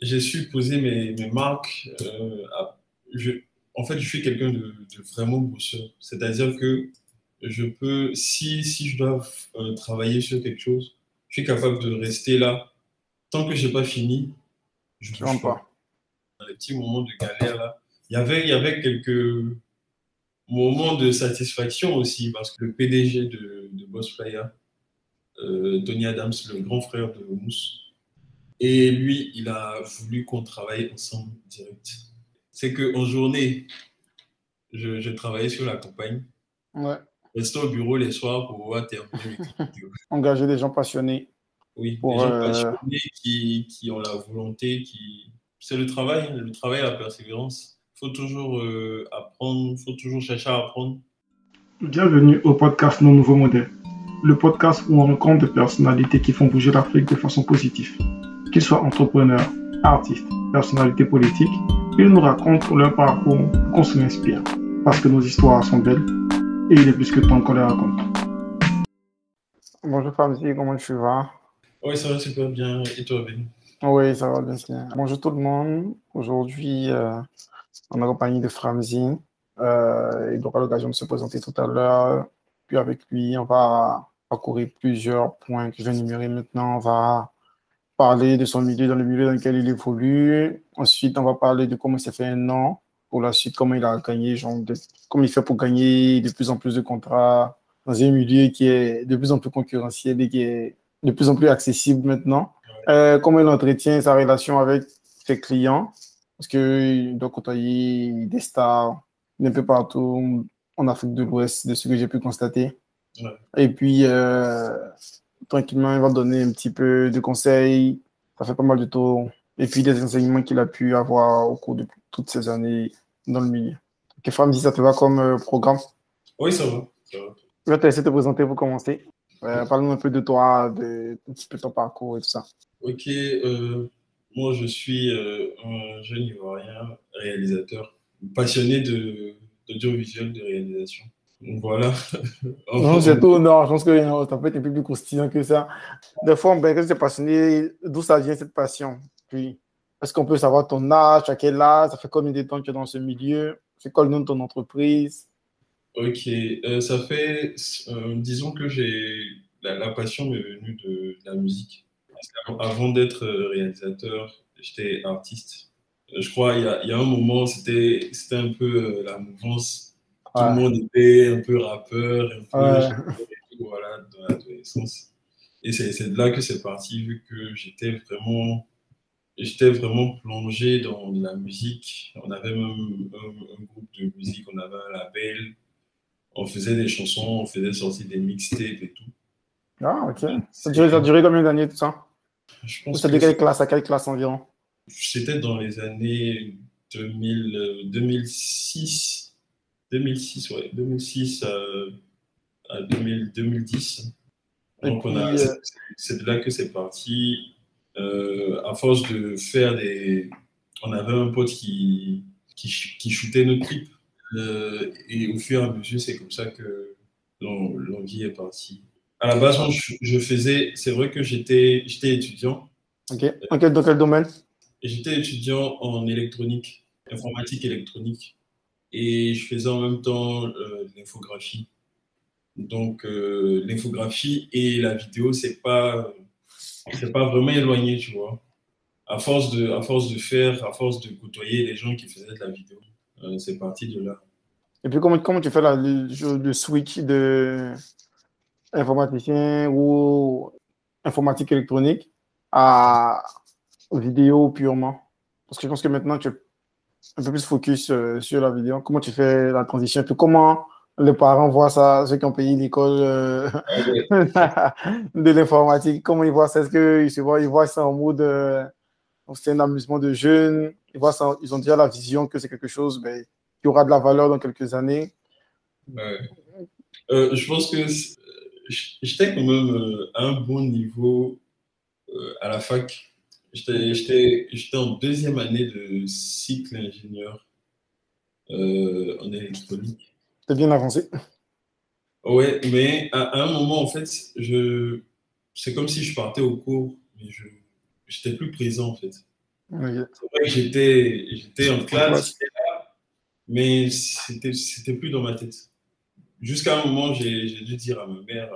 j'ai su poser mes, mes marques. Euh, je, en fait, je suis quelqu'un de, de, vraiment bosseur. C'est-à-dire que je peux, si, si je dois euh, travailler sur quelque chose, je suis capable de rester là. Tant que je n'ai pas fini, je ne bouge pas. Dans les petits moments de galère, là, il y avait, il y avait quelques moments de satisfaction aussi, parce que le PDG de, de Boss Flyer, euh, Tony Adams, le grand frère de Mousse, et lui, il a voulu qu'on travaille ensemble direct. C'est qu'en journée, je, je, travaillais sur la campagne. Ouais. Restais au bureau les soirs pour voir terminer Engager des gens passionnés. Oui, des gens euh... passionnés qui, qui, ont la volonté, qui... c'est le travail, le travail et la persévérance. Il faut toujours euh, apprendre, il faut toujours chercher à apprendre. Bienvenue au podcast Nos Nouveaux Modèles, le podcast où on rencontre des personnalités qui font bouger l'Afrique de façon positive. Qu'ils soient entrepreneurs, artistes, personnalités politiques, ils nous racontent leur parcours pour qu'on se inspire. Parce que nos histoires sont belles et il est plus que temps qu'on les raconte. Bonjour Famzi, comment tu vas? Oui, ça va super bien. Et toi, Ben Oui, ça va bien. Bonjour tout le monde. Aujourd'hui, euh, on est en compagnie de Framzi. Euh, il aura l'occasion de se présenter tout à l'heure. Puis avec lui, on va parcourir plusieurs points que je vais énumérer maintenant. On va parler de son milieu, dans le milieu dans lequel il évolue. Ensuite, on va parler de comment il s'est fait un nom. Pour la suite, comment il a gagné, genre de, comment il fait pour gagner de plus en plus de contrats dans un milieu qui est de plus en plus concurrentiel et qui est de plus en plus accessible maintenant. Euh, comment il entretient sa relation avec ses clients, parce qu'il doit côtoyer des stars d'un peu partout en Afrique de l'Ouest, de ce que j'ai pu constater. Ouais. Et puis, euh, tranquillement, il va donner un petit peu de conseils. Ça fait pas mal de tours. Et puis, des enseignements qu'il a pu avoir au cours de toutes ces années dans le milieu. Ok, Fram, si ça te va comme euh, programme? Oui, ça va. Ça va. Je vais te laisser te présenter pour commencer. Euh, Parle-nous un peu de toi, de un petit peu ton parcours et tout ça. Ok, euh, moi je suis euh, un jeune Ivoirien réalisateur, passionné d'audiovisuel, de, de réalisation. Voilà. non, c'est tout. Non, je pense que ça peut être un peu plus croustillant que ça. Des fois, ben, quand tu es passionné, d'où ça vient cette passion? Puis, est-ce qu'on peut savoir ton âge, à quel âge, ça fait combien de temps que tu es dans ce milieu? C'est quoi le nom de ton entreprise? Ok, euh, ça fait, euh, disons que j'ai, la, la, passion m'est venue de, de, la musique. Avant d'être réalisateur, j'étais artiste. Je crois il y a, il y a un moment, c'était un peu la mouvance tout le monde était un peu rappeur, un peu voilà, dans l'adolescence. Et c'est de là que c'est parti, vu que j'étais vraiment, j'étais vraiment plongé dans la musique. On avait même un, un, groupe de musique, on avait un label, on faisait des chansons, on faisait sortir des mixtapes et tout. Ah, ok. Ça a duré, ça a duré combien d'années tout ça? Je pense C'était que quelle classe, à quelle classe environ? C'était dans les années 2000, euh, 2006. 2006, ouais, 2006 à, à 2000, 2010. Donc, on euh, c'est de là que c'est parti. Euh, à force de faire des. On avait un pote qui, qui, qui shootait nos clips. Euh, et au fur et à mesure, c'est comme ça que l'envie est partie. À la base, moi, je, faisais. C'est vrai que j'étais étudiant. Ok. Quel, dans quel domaine? J'étais étudiant en électronique, informatique électronique et je faisais en même temps euh, l'infographie. Donc euh, l'infographie et la vidéo, c'est pas pas vraiment éloigné, tu vois. À force de à force de faire, à force de côtoyer les gens qui faisaient de la vidéo, euh, c'est parti de là. Et puis comment comment tu fais la, le, le switch de informaticien ou informatique électronique à vidéo purement? Parce que je pense que maintenant tu un peu plus focus euh, sur la vidéo. Comment tu fais la transition puis comment les parents voient ça, ceux qui ont payé l'école euh, de l'informatique, comment ils voient ça? Est-ce qu'ils voient, ils voient ça en mode euh, c'est un amusement de jeunes? Ils, voient ça, ils ont déjà la vision que c'est quelque chose ben, qui aura de la valeur dans quelques années. Je pense que j'étais quand même à un bon niveau à la fac. J'étais en deuxième année de cycle ingénieur euh, en électronique. T'es bien avancé. Ouais, mais à, à, un moment, en fait, je... c'est comme si je partais au cours, mais je n'étais plus présent, en fait. C'est vrai que j'étais, j'étais en classe, là, mais c'était, c'était plus dans ma tête. Jusqu'à un moment, j'ai, j'ai dû dire à ma mère,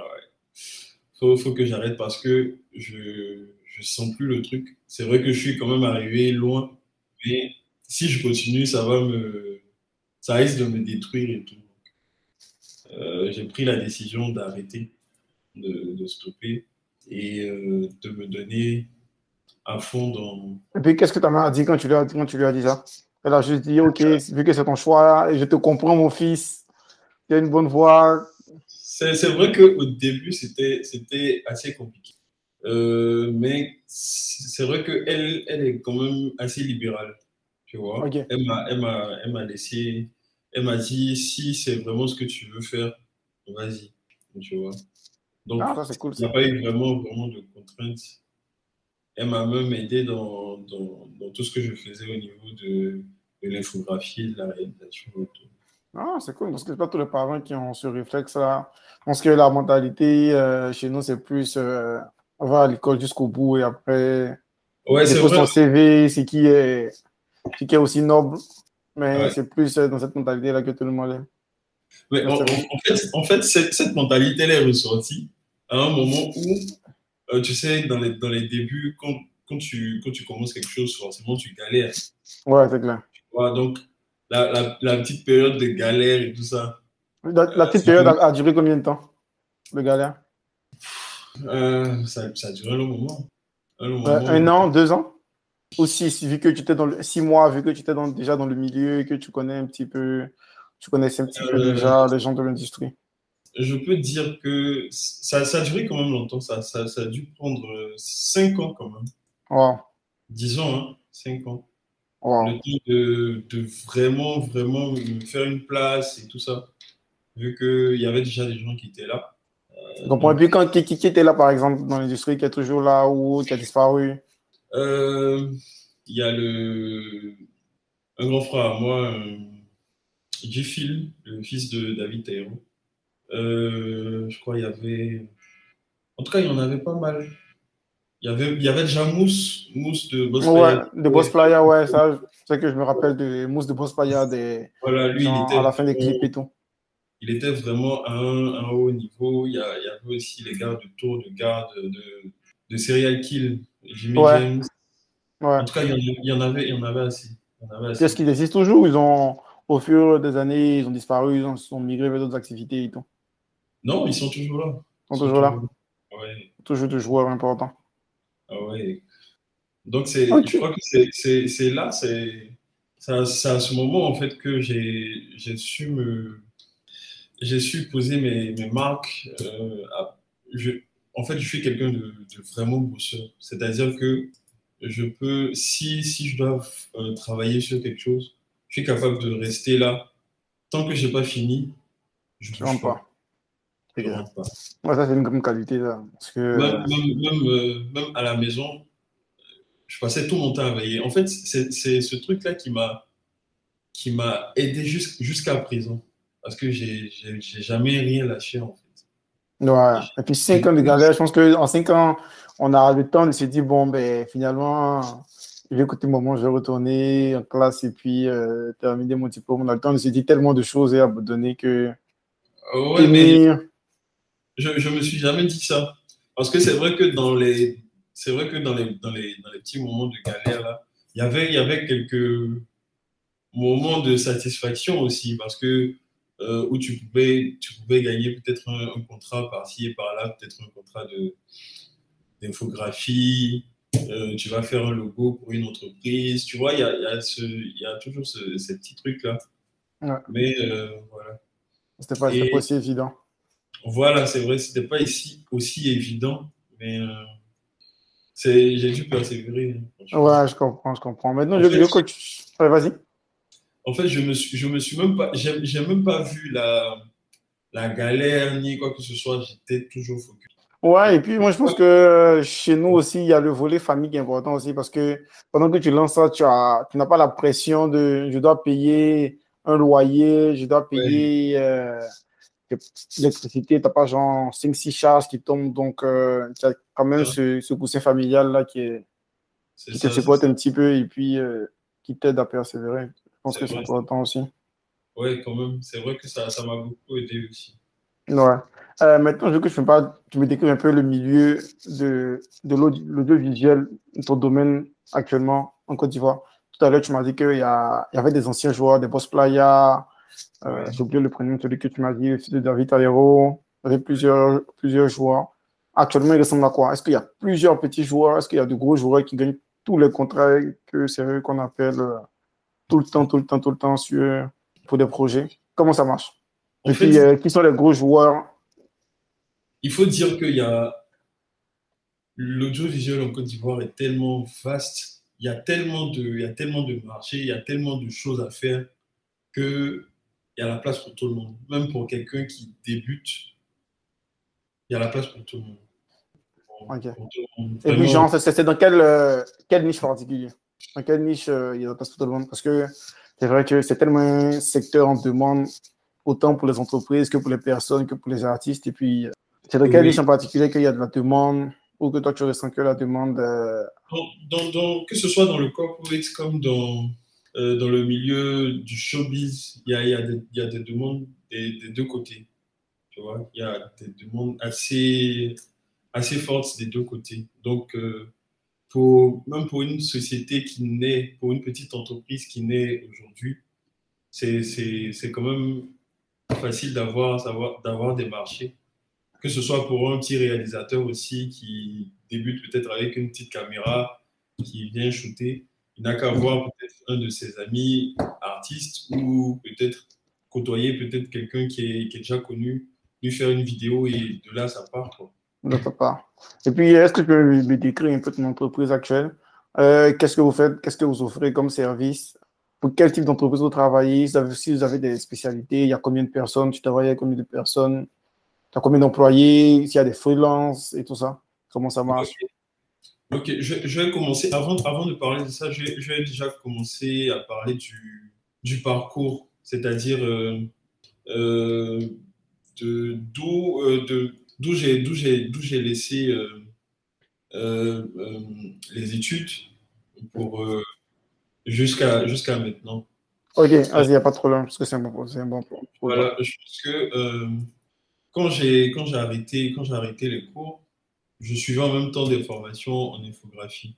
il faut, faut, que j'arrête parce que je je sens plus le truc. C'est vrai que je suis quand même arrivé loin, mais si je continue, ça va me, ça risque de me détruire et tout. Euh, j'ai pris la décision d'arrêter, de, de, stopper et euh, de me donner à fond dans. Et puis, qu'est-ce que ta mère a dit quand tu lui as, quand tu lui as dit ça? Elle a juste dit Ok, vu que c'est ton choix, je te comprends, mon fils, tu as une bonne voix. C'est vrai qu'au début, c'était assez compliqué. Euh, mais c'est vrai qu'elle elle est quand même assez libérale. Tu vois okay. Elle m'a laissé. Elle m'a dit si c'est vraiment ce que tu veux faire, vas-y. Tu vois Donc, ah, ça, cool, il n'y a pas eu vraiment, vraiment de contraintes. Elle m'a même aidé dans, dans, dans, tout ce que je faisais au niveau de, de l'infographie, de la réalisation. Ah, c'est cool, parce que c'est pas tous les parents qui ont ce réflexe-là? Je pense que la mentalité euh, chez nous, c'est plus euh, va à l'école jusqu'au bout et après, ouais, c'est son CV, c'est qui est, qui est aussi noble. Mais Ouais. c'est plus euh, dans cette mentalité-là que tout le monde est. Mais en, fait, en fait cette, cette mentalité, elle est ressortie à un moment où, euh, tu sais, dans les, dans les débuts, quand, quand, tu, quand tu commences quelque chose, forcément, tu galères. Ouais, c'est clair. Tu vois, donc, la, la, la petite période de galère et tout ça, La, la petite période a, a duré combien de temps Le galère? Euh, ça, ça a duré un long moment. Un, long Ouais, moment. Un an, deux ans? Ou six, vu que tu étais dans le, six mois, vu que tu étais dans, déjà dans le milieu et que tu connais un petit peu, tu connaissais un petit peu Euh, déjà les gens de l'industrie. Je peux dire que ça, ça a duré quand même longtemps. Ça, ça, ça a dû prendre euh, cinq ans quand même. Wow. Disons, hein, cinq ans. wow. le temps de, de vraiment, vraiment me faire une place et tout ça. Vu qu'il y avait déjà des gens qui étaient là. Je comprends. Et puis, quand, qui, qui, était là, par exemple, dans l'industrie, qui est toujours là ou qui a disparu? Euh, Il y a le, un grand frère à moi, euh, J-Phil, le fils de David Taïro. Euh, je crois qu'il y avait. En tout cas, il y en avait pas mal. Il y avait, il y avait déjà Mousse, Mousse de Boss Ouais, de Boss Playa, ouais, ça, c'est que je me rappelle de Mousse de Boss Playa des, Voilà, lui, il dans- était. à la fin des clips et tout. Il était vraiment à un, un haut niveau. Il y, a- il y avait aussi les gars de tour de garde, de, de serial kill, Jimmy Ouais. James. Ouais. En tout cas, il y en, il y en avait, il y en avait assez. Assez. Est-ce qu'ils existent toujours? Ils ont, au fur des années, ils ont disparu, ils ont, sont migrés vers d'autres activités et tout. Non, ils sont toujours là. Ils sont toujours là, Ouais, toujours des joueurs importants. ah ouais. Donc, c'est, Ok. je crois que c'est, là, c'est, à, à ce moment, en fait, que j'ai, j'ai su me, j'ai su poser mes, mes marques. euh, à- je, en fait, je suis quelqu'un de, de vraiment bosseur. C'est-à-dire que je peux, si, si je dois euh, travailler sur quelque chose, je suis capable de rester là. Tant que j'ai pas fini, je Tu bouge rentres pas. Je rentre pas. Ouais, ça, c'est une grande qualité. Là, parce que, Même, même, même, euh, même à la maison, je passais tout mon temps à veiller. En fait, c'est ce truc-là qui m'a aidé jus- jusqu'à présent. Parce que j'ai j'ai- j'ai jamais rien lâché, en fait. Ouais. Et puis 5 ans de galère, je pense qu'en 5 ans, on a le temps de se dire, bon, ben, finalement, je vais écouter le moment, je vais retourner en classe et puis euh, terminer mon diplôme. On a le temps de se dire tellement de choses et abandonner que Euh, ouais, mais je, je me suis jamais dit ça. Parce que c'est vrai que dans les, c'est vrai que dans les, dans les, dans les petits moments de galère, là, il y avait, il y avait quelques moments de satisfaction aussi. Parce que, euh, où tu pouvais, tu pouvais gagner peut-être un, un contrat par-ci et par-là, peut-être un contrat d'infographie. euh, tu vas faire un logo pour une entreprise. Tu vois, il y a, il y a, ce, il y a toujours ce, ces petits trucs-là. Ouais. Mais euh, voilà. C'était pas, pas aussi évident. Voilà, c'est vrai, c'était pas ici aussi évident, mais euh, j'ai dû persévérer. hein. Ouais, je comprends, je comprends. Maintenant, En je fait- vidéo coach. Ouais, vas-y. En fait, je me suis, je me suis même pas, j'ai, même pas vu la, la galère ni quoi que ce soit. J'étais toujours focus. Ouais, et puis moi, je pense que chez nous aussi, il y a le volet famille qui est important aussi parce que pendant que tu lances ça, tu as, tu n'as pas la pression de je dois payer un loyer, je dois payer euh, l'électricité, tu n'as pas genre 5-6 charges qui tombent, donc euh, tu as quand même Ouais. ce, ce coussin familial là qui est, qui te supporte un petit peu et puis euh, qui t'aide à persévérer. Je pense que c'est important aussi. Oui, quand même. C'est vrai que ça m'a beaucoup aidé aussi. Ouais. Euh, maintenant, je veux que je pas, tu me décrives un peu le milieu de, de l'audiovisuel, ton domaine actuellement en Côte d'Ivoire. Tout à l'heure, tu m'as dit qu'il y, y, avait des anciens joueurs, des boss playa. Euh, J'ai oublié le prénom, celui que tu m'as dit, de David Alero. Il y avait plusieurs, plusieurs joueurs. Actuellement, il ressemble à quoi? Est-ce qu'il y a plusieurs petits joueurs? Est-ce qu'il y a de gros joueurs qui gagnent tous les contrats que c'est eux qu'on appelle euh, tout le temps, tout le temps, tout le temps sur, pour des projets. Comment ça marche? Et puis, euh, qui sont les gros joueurs? Il faut dire qu'il y a l'audiovisuel en Côte d'Ivoire est tellement vaste, il y a tellement de, il y a tellement de marchés, il y a tellement de choses à faire que il y a la place pour tout le monde. Même pour quelqu'un qui débute, il y a la place pour tout le monde. Et puis, genre, c'est dans quelle, euh, quelle niche particulière? Dans quelle niche euh, il y a la place pour tout le monde Parce que c'est vrai que c'est tellement un secteur en demande, autant pour les entreprises que pour les personnes, que pour les artistes. Et puis, c'est dans quelle niche en particulier qu'il y a de la demande ou que toi tu ressens que la demande. Euh, dans, que ce soit dans le corporate comme dans, euh, dans le milieu du showbiz, il y a, y, a y a, des demandes des, deux côtés. Tu vois, il y a des demandes assez, assez fortes des deux côtés. Donc, euh, même pour une société qui naît, pour une petite entreprise qui naît aujourd'hui, c'est quand même facile d'avoir des marchés que ce soit pour un petit réalisateur aussi qui débute peut-être avec une petite caméra, qui vient shooter, il n'a qu'à voir peut-être un de ses amis artistes ou peut-être côtoyer peut-être quelqu'un qui est, qui est, déjà connu, lui faire une vidéo et de là, ça part. De part. Et puis, est-ce que tu peux me décrire un peu ton entreprise actuelle? Euh, Qu'est-ce que vous faites? Qu'est-ce que vous offrez comme service? Pour quel type d'entreprise vous travaillez? Si vous avez des spécialités, il y a combien de personnes? Tu travailles avec combien de personnes? Tu as combien d'employés, s'il y a des freelances et tout ça Comment ça marche? Ok, Je, vais commencer. Avant, avant de parler de ça, je, vais déjà commencer à parler du, du parcours, c'est-à-dire euh, euh, de d'où euh, d'où j'ai j'ai laissé les études pour jusqu'à jusqu'à maintenant. Ok, vas-y, il n'y a pas de problème, parce que c'est un bon, un bon Voilà, je pense que quand j'ai quand j'ai arrêté quand j'ai arrêté les cours, je suivais en même temps des formations en infographie.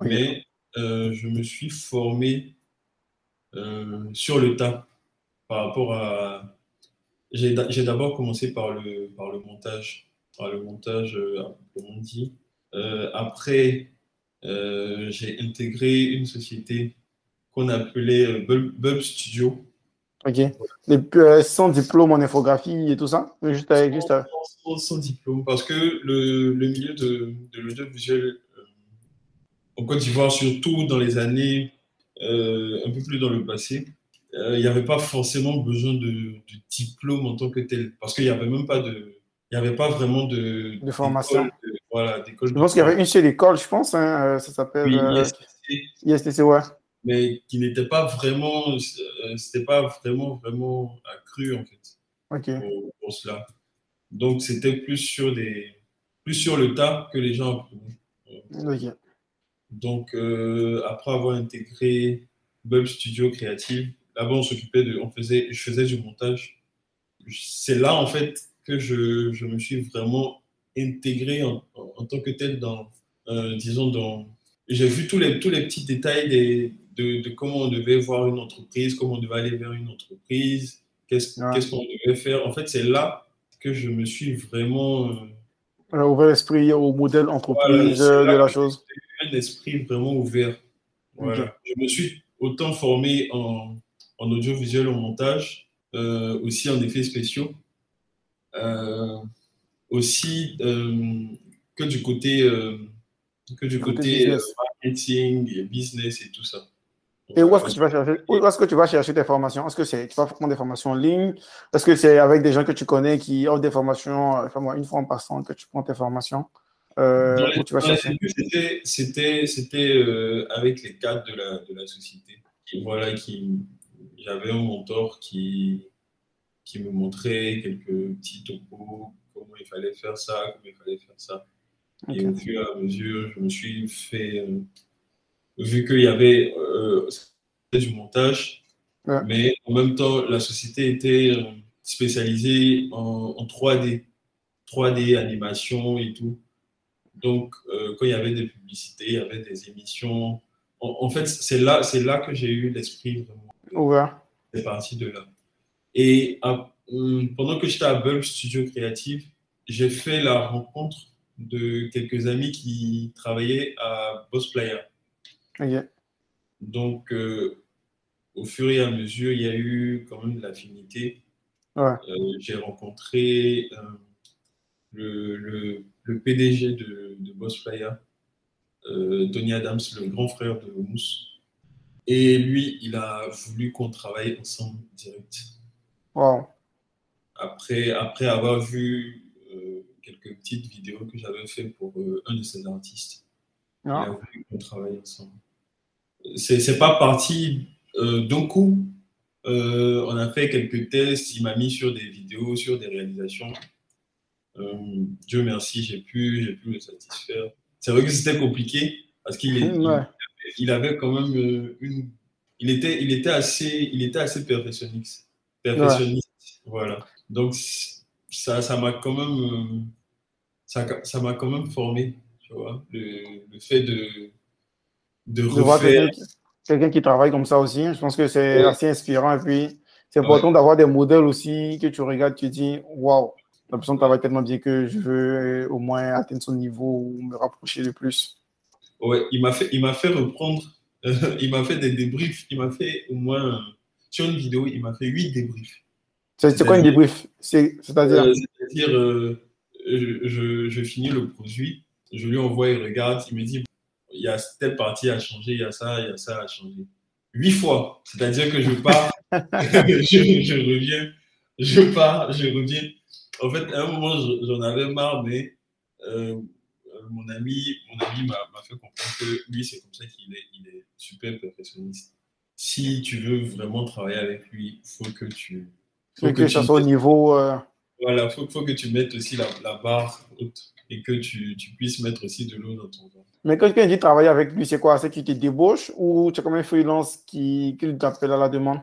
Mais euh, je me suis formé euh, sur le tas par rapport à. J'ai d'abord commencé par le par le montage, par le montage, euh, on dit. après, j'ai intégré une société qu'on appelait Bulb Studio Ok. Euh, sans diplôme en infographie et tout ça? Juste avec, juste Sans, diplôme, parce que le, le milieu de, de l'audiovisuel euh, en Côte d'Ivoire, surtout dans les années euh, un peu plus dans le passé, il n'y avait pas forcément besoin de, diplôme en tant que tel, parce qu'il n'y avait même pas de. Il n'y avait pas vraiment de, de formation. voilà, d'école. Je pense qu'il y avait une seule école, je pense, hein, ça s'appelle. Oui, ISTC. ISTC, ouais mais qui n'était pas vraiment, euh, c'était pas vraiment, vraiment accru en fait pour, cela. Donc c'était plus sur des, plus sur le tas que les gens apprenaient. Donc euh, après avoir intégré Bulb Studio Creative, là-bas on s'occupait de, on faisait, je faisais du montage. C'est là en fait que je, je, me suis vraiment intégré en, en, tant que tel dans, euh, disons dans, j'ai vu tous les, tous les petits détails des, de, comment on devait voir une entreprise, comment on devait aller vers une entreprise, qu'est-ce qu'on devait faire. En fait, c'est là que je me suis vraiment. Euh, ouvert l'esprit au modèle entreprise de la chose. Un esprit vraiment ouvert. Voilà. Je me suis autant formé en, en audiovisuel, en montage, euh, aussi en effets spéciaux, euh, aussi que du côté, que du côté, marketing et business et tout ça. Et où est-ce que tu vas chercher, où est-ce que tu vas chercher tes formations? Est-ce que c'est, tu vas prendre des formations en ligne? Est-ce que c'est avec des gens que tu connais qui offrent des formations, enfin, une fois en passant que tu prends tes formations euh, C'était, c'était, c'était euh, avec les cadres de la, de la société. Voilà, qui, j'avais un mentor qui, qui me montrait quelques petits topos, comment il fallait faire ça, comment il fallait faire ça. Et au fur et à mesure, je me suis fait. Euh, vu qu'il y avait euh, du montage, mais en même temps, la société était euh, spécialisée en, 3D, 3D, animation et tout. Donc, quand il y avait des publicités, il y avait des émissions. En, fait, c'est là, c'est là que j'ai eu l'esprit vraiment. Ouais. C'est parti de là. Et pendant que j'étais à Bulb Studio Créative, j'ai fait la rencontre de quelques amis qui travaillaient à Boss Player. Donc, euh, au fur et à mesure, il y a eu quand même de l'affinité. Euh, j'ai rencontré euh, le, le, PDG de, de Boss Player, Tony Adams, le grand frère de Mousse. Et lui, il a voulu qu'on travaille ensemble direct. Après, après avoir vu quelques petites vidéos que j'avais fait pour euh, un de ces artistes. Ah. On travaille ensemble. C'est pas parti euh, d'un coup. Euh, on a fait quelques tests. Il m'a mis sur des vidéos, sur des réalisations. Dieu merci, j'ai pu, pu le satisfaire. C'est vrai que c'était compliqué parce qu'il il, avait quand même une. Il était, il était assez, il était assez perfectionniste. Perfectionniste, voilà. Donc ça, ça m'a quand même ça m'a quand même formé, tu vois, le, le fait de, de, refaire. Quelqu'un qui travaille comme ça aussi, je pense que c'est assez inspirant. Et puis, c'est important d'avoir des modèles aussi que tu regardes, tu dis, waouh, la personne travaille tellement bien que je veux au moins atteindre son niveau ou me rapprocher de plus. Ouais, il m'a fait, il m'a fait reprendre, il m'a fait des débriefs, il m'a fait au moins, sur une vidéo, il m'a fait huit débriefs. C'est quoi une débrief? C'est-à-dire? Euh, C'est-à-dire, euh, je, je, finis le produit, je lui envoie, il regarde, il me dit, il y a telle partie à changer, il y a ça, il y a ça à changer. Huit fois. C'est-à-dire que je pars, je, reviens, je pars, je reviens. En fait, à un moment, j'en avais marre, mais euh, mon ami mon ami m'a fait comprendre que lui, c'est comme ça qu'il est, il est super perfectionniste. Si tu veux vraiment travailler avec lui, il faut que tu. Faut que, ça soit au niveau. Euh, voilà, il faut, que tu mettes aussi la, barre haute et que tu, puisses mettre aussi de l'eau dans ton vin. Mais quand quelqu'un dit travailler avec lui, c'est quoi? C'est qu'il te débauche ou tu es comme un freelance qui, qui t'appelle à la demande?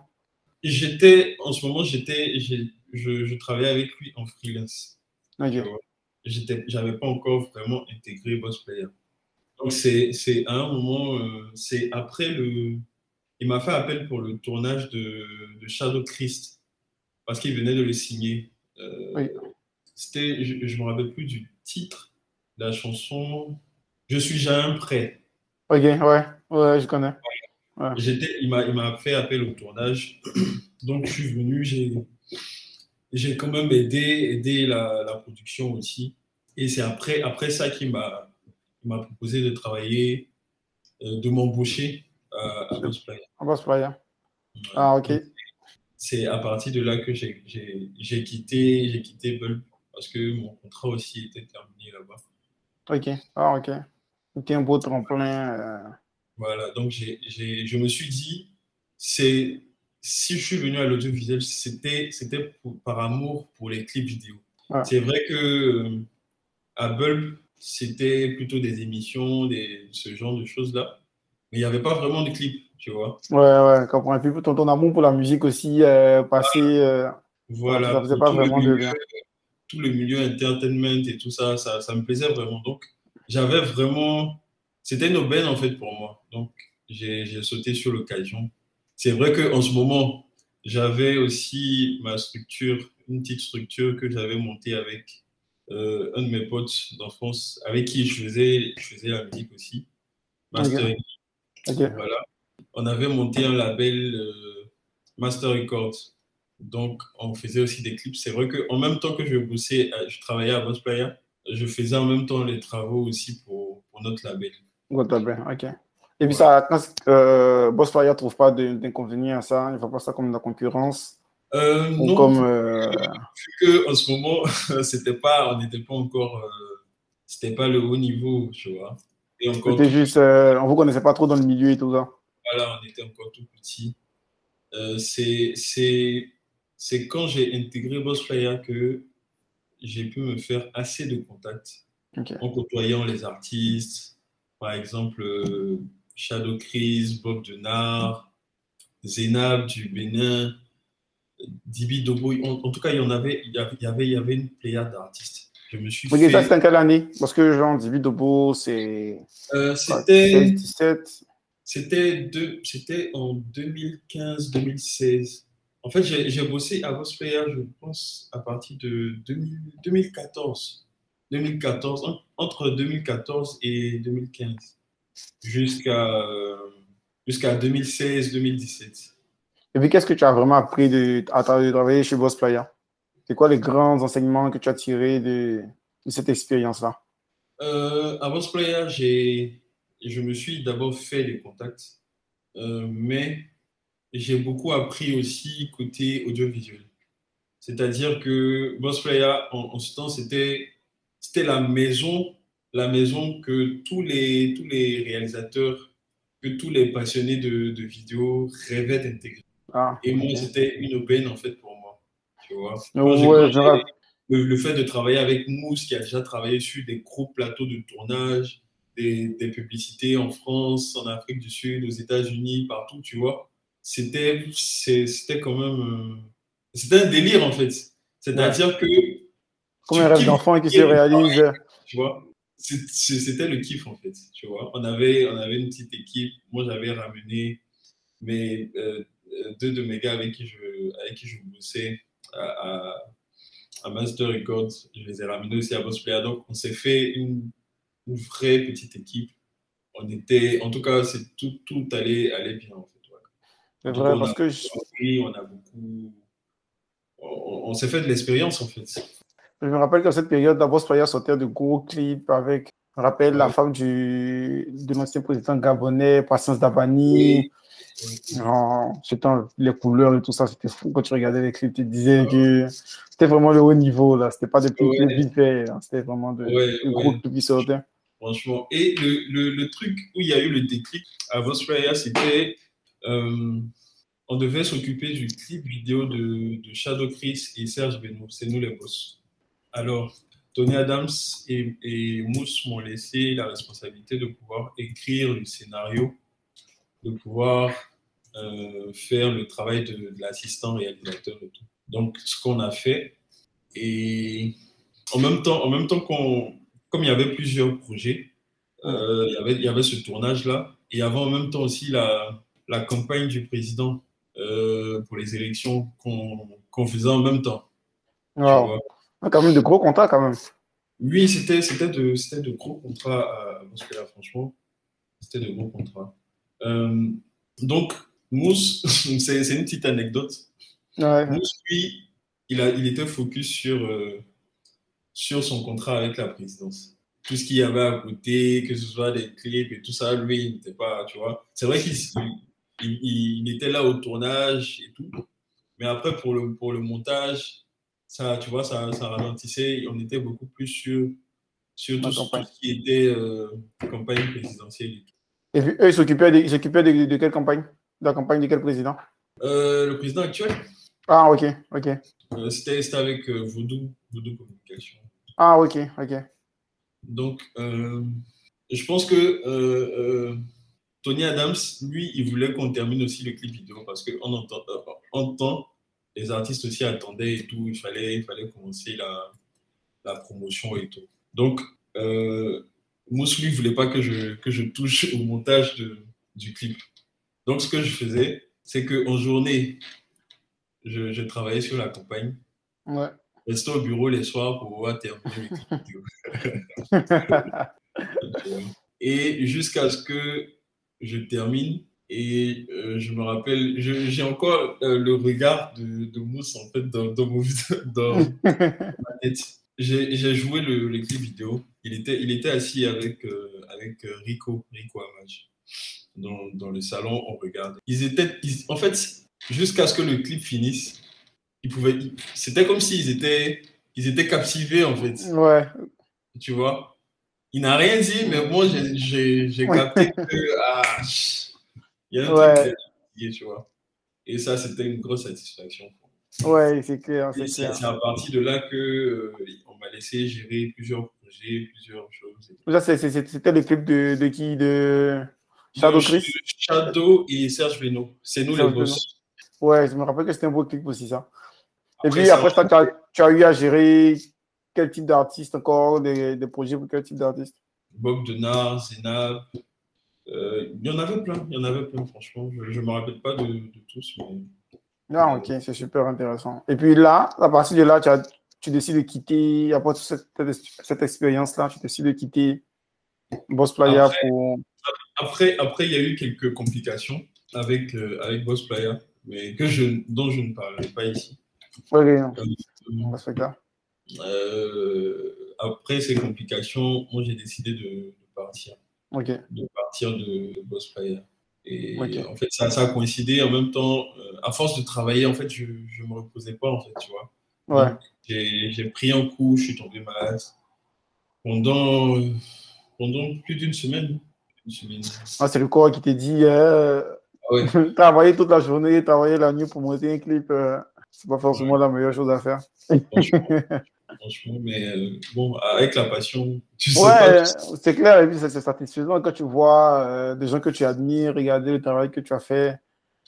J'étais, en ce moment, j'étais, je, je, travaillais avec lui en freelance. Ok. J'avais pas encore vraiment intégré Boss Player. Donc, c'est à un moment, euh, c'est après le. Il m'a fait appel pour le tournage de, de Shadow Christ parce qu'il venait de le signer. Euh, c'était, je ne me rappelle plus du titre de la chanson. Je suis jamais prêt. Ok, ouais, ouais, je connais. J'étais, il m'a, il m'a fait appel au tournage. Donc, je suis venu, j'ai, j'ai quand même aidé, aidé la, la production aussi. Et c'est après, après ça qu'il m'a, m'a proposé de travailler, euh, de m'embaucher à, à Boss Player. Ah, ok c'est à partir de là que j'ai quitté, j'ai quitté Bulb parce que mon contrat aussi était terminé là-bas. Ok, ah ok. C'était un beau tremplin. Euh. Voilà, donc je me suis dit, c'est si je suis venu à l'audiovisuel, c'était par amour pour les clips vidéo. C'est vrai que euh, à Bulb, c'était plutôt des émissions, des, ce genre de choses-là, mais il n'y avait pas vraiment de clips tu vois. Ouais, ouais, comprends. Et puis ton, ton amour pour la musique aussi, euh, passé. Euh, voilà. Ça faisait pas vraiment de bien. Tout le milieu entertainment et tout ça, ça, ça me plaisait vraiment. Donc, j'avais vraiment. C'était une aubaine en fait pour moi. Donc, j'ai sauté sur l'occasion. C'est vrai qu'en ce moment, j'avais aussi ma structure, une petite structure que j'avais montée avec euh, un de mes potes d'enfance, avec qui je faisais, je faisais la musique aussi. Mastering. Voilà on avait monté un label euh, Master Records. Donc, on faisait aussi des clips. C'est vrai qu'en même temps que je bossais, euh, je travaillais à Boss Player, je faisais en même temps les travaux aussi pour, notre label. Votre label, ok. Et puis, ça, quand euh, Boss Player ne trouve pas d'inconvénient à ça, il ne voit pas ça comme de la concurrence euh, non, comme, que en ce moment, c'était pas, on n'était pas encore, c'était pas le haut niveau, tu vois. Et encore. C'était juste, on vous connaissait pas trop dans le milieu et tout ça voilà, on était encore tout petit. Euh, c'est quand j'ai intégré Boss Player que j'ai pu me faire assez de contacts en côtoyant les artistes, par exemple euh, Shadow Chris, Bob Denard, Zénab du Bénin, Dibi Dobo. En, tout cas, il y en avait, il y avait, il y avait une pléiade d'artistes. Je me suis fait... ça, c'était en quelle année? Parce que, genre, Dibi Dobo, c'est. Euh, c'était. 17 C'était en 2015-2016. En fait, j'ai bossé à Boss Player, je pense, à partir de 2014. 2014, entre 2014 et 2015, jusqu'à jusqu'à 2016-2017. Et puis, qu'est-ce que tu as vraiment appris de, à travailler chez Boss Player C'est quoi les grands enseignements que tu as tirés de, cette expérience-là? Euh, À Boss Player, je me suis d'abord fait des contacts, euh, mais j'ai beaucoup appris aussi côté audiovisuel. C'est-à-dire que Boss Player, en, ce temps, c'était la maison, la maison que tous les, tous les réalisateurs, que tous les passionnés de, de vidéos rêvaient d'intégrer. Ah, Et moi, c'était une aubaine en fait pour moi. Tu vois. Le, fait de travailler avec Mousse, qui a déjà travaillé sur des gros plateaux de tournage, des, des publicités en France, en Afrique du Sud, aux États-Unis, partout, tu vois c'était c'était quand même euh, c'était un délire en fait. C'est-à-dire que comme un rêve d'enfant qui se réalise. Tu vois c'était le kiff en fait tu vois on avait on avait une petite équipe moi j'avais ramené mes euh, deux de mes gars avec qui je avec qui je bossais à, à, Master Records je les ai ramenés aussi à Boss Player donc on s'est fait une, une vraie petite équipe on était en tout cas c'est tout tout allait allait bien en fait vrai, parce que. On a beaucoup. On, s'est fait de l'expérience, en fait. Je me rappelle qu'à cette période, d'abord, Spaya sortait de gros clips avec. Je me rappelle la femme du, de l'ancien président gabonais, Patience Dabani. C'était les couleurs et tout ça, c'était fou. Quand tu regardais les clips, tu te disais que c'était vraiment le haut niveau, là. C'était pas des clips vite fait, hein. c'était vraiment de, gros clips qui sortaient. Franchement. Et le, le, truc où il y a eu le déclic à Vospaya, c'était euh, on devait s'occuper du clip vidéo de, Shadow Chris et Serge Benoît. C'est nous les boss. Alors, Tony Adams et, Mousse m'ont laissé la responsabilité de pouvoir écrire le scénario, de pouvoir euh, faire le travail de, l'assistant réalisateur et tout. Donc, ce qu'on a fait, et en même temps, en même temps qu'on, comme il y avait plusieurs projets, euh, il, y avait, il y avait ce tournage-là, et avant en même temps aussi la, la campagne du président euh, pour les élections qu'on faisait en même temps. Wow. Ah, quand même de gros contrats, quand même. Oui, c'était de, de gros contrats à là, franchement. C'était de gros contrats. Euh, donc, Mousse, c'est une petite anecdote. Mousse, lui, il, a, il était focus sur, euh, sur son contrat avec la présidence tout ce qu'il y avait à côté, que ce soit des clips et tout ça, lui, il n'était pas, tu vois. C'est vrai qu'il il, était là au tournage et tout. Mais après, pour le, pour le montage, ça, tu vois, ça, ça ralentissait. On était beaucoup plus sur, sur tout, ce qui était euh, campagne présidentielle et tout. Et eux, ils s'occupaient de, de, quelle campagne? De la campagne de quel président? Euh, Le président actuel. Ah, ok, ok. Euh, c'était avec Voodoo, Voodoo Communication. Ah, ok, ok. Donc, je pense que Tony Adams, lui, il voulait qu'on termine aussi le clip vidéo parce qu'on entend, euh, entend, les artistes aussi attendaient et tout. Il fallait, il fallait commencer la, la promotion et tout. Donc, euh, Mousse, lui, ne voulait pas que je, que je touche au montage de, du clip. Donc, ce que je faisais, c'est qu'en journée, je, je, travaillais sur la campagne. Ouais. Restais au bureau les soirs pour pouvoir terminer le clip vidéo. et jusqu'à ce que je termine et euh, je me rappelle, j'ai encore euh, le regard de, de, Mousse en fait dans, dans, mon, dans ma tête. J'ai joué le, le, clip vidéo. Il était, il était assis avec, euh, avec Rico, Rico Amage. Dans, dans, le salon, on regarde. Ils étaient, en fait, jusqu'à ce que le clip finisse, ils pouvaient, c'était comme s'ils étaient, ils étaient captivés en fait. Ouais. Tu vois? Il n'a rien dit, mais moi, j'ai capté que, ah, il y a un ouais. truc tu vois. Et ça, c'était une grosse satisfaction. Ouais, c'est clair. C'est à partir de là que euh, on m'a laissé gérer plusieurs projets, plusieurs choses. Ça, c'était le clip de, de qui De Shadow Chris? Shadow et Serge Beno. C'est nous les boss. Ouais, je me rappelle que c'était un beau clip aussi, ça. et puis après, ça, tu, as, tu, as, eu à gérer quel type d'artiste encore, des, des, projets pour quel type d'artiste? Bob Denard, Zenab. Euh, il y en avait plein, il y en avait plein, franchement. Je ne me rappelle pas de, de tous. Mais... Ah, ok, c'est super intéressant. Et puis là, à partir de là, tu, as, tu décides de quitter, après toute cette, cette expérience-là, tu décides de quitter Boss Playa pour. Après, après, il y a eu quelques complications avec, euh, avec Boss Playa, mais que je, dont je ne parlerai pas ici. Oui, oui, euh, euh, après ces complications, moi j'ai décidé de, de partir. De partir de Boss Playa. Et en fait, ça, ça, a coïncidé en même temps. Euh, à force de travailler, en fait, je ne me reposais pas, en fait, tu vois. Ouais. J'ai pris un coup, je suis tombé malade. Pendant, pendant plus d'une semaine. semaine. Ah, c'est le corps qui t'a dit euh, ah ouais. travailler toute la journée, travailler la nuit pour monter un clip, euh, c'est pas forcément la meilleure chose à faire. Franchement, mais euh, bon, avec la passion, tu sais Ouais, c'est clair, et puis c'est satisfaisant quand tu vois euh, des gens que tu admires, regarder le travail que tu as fait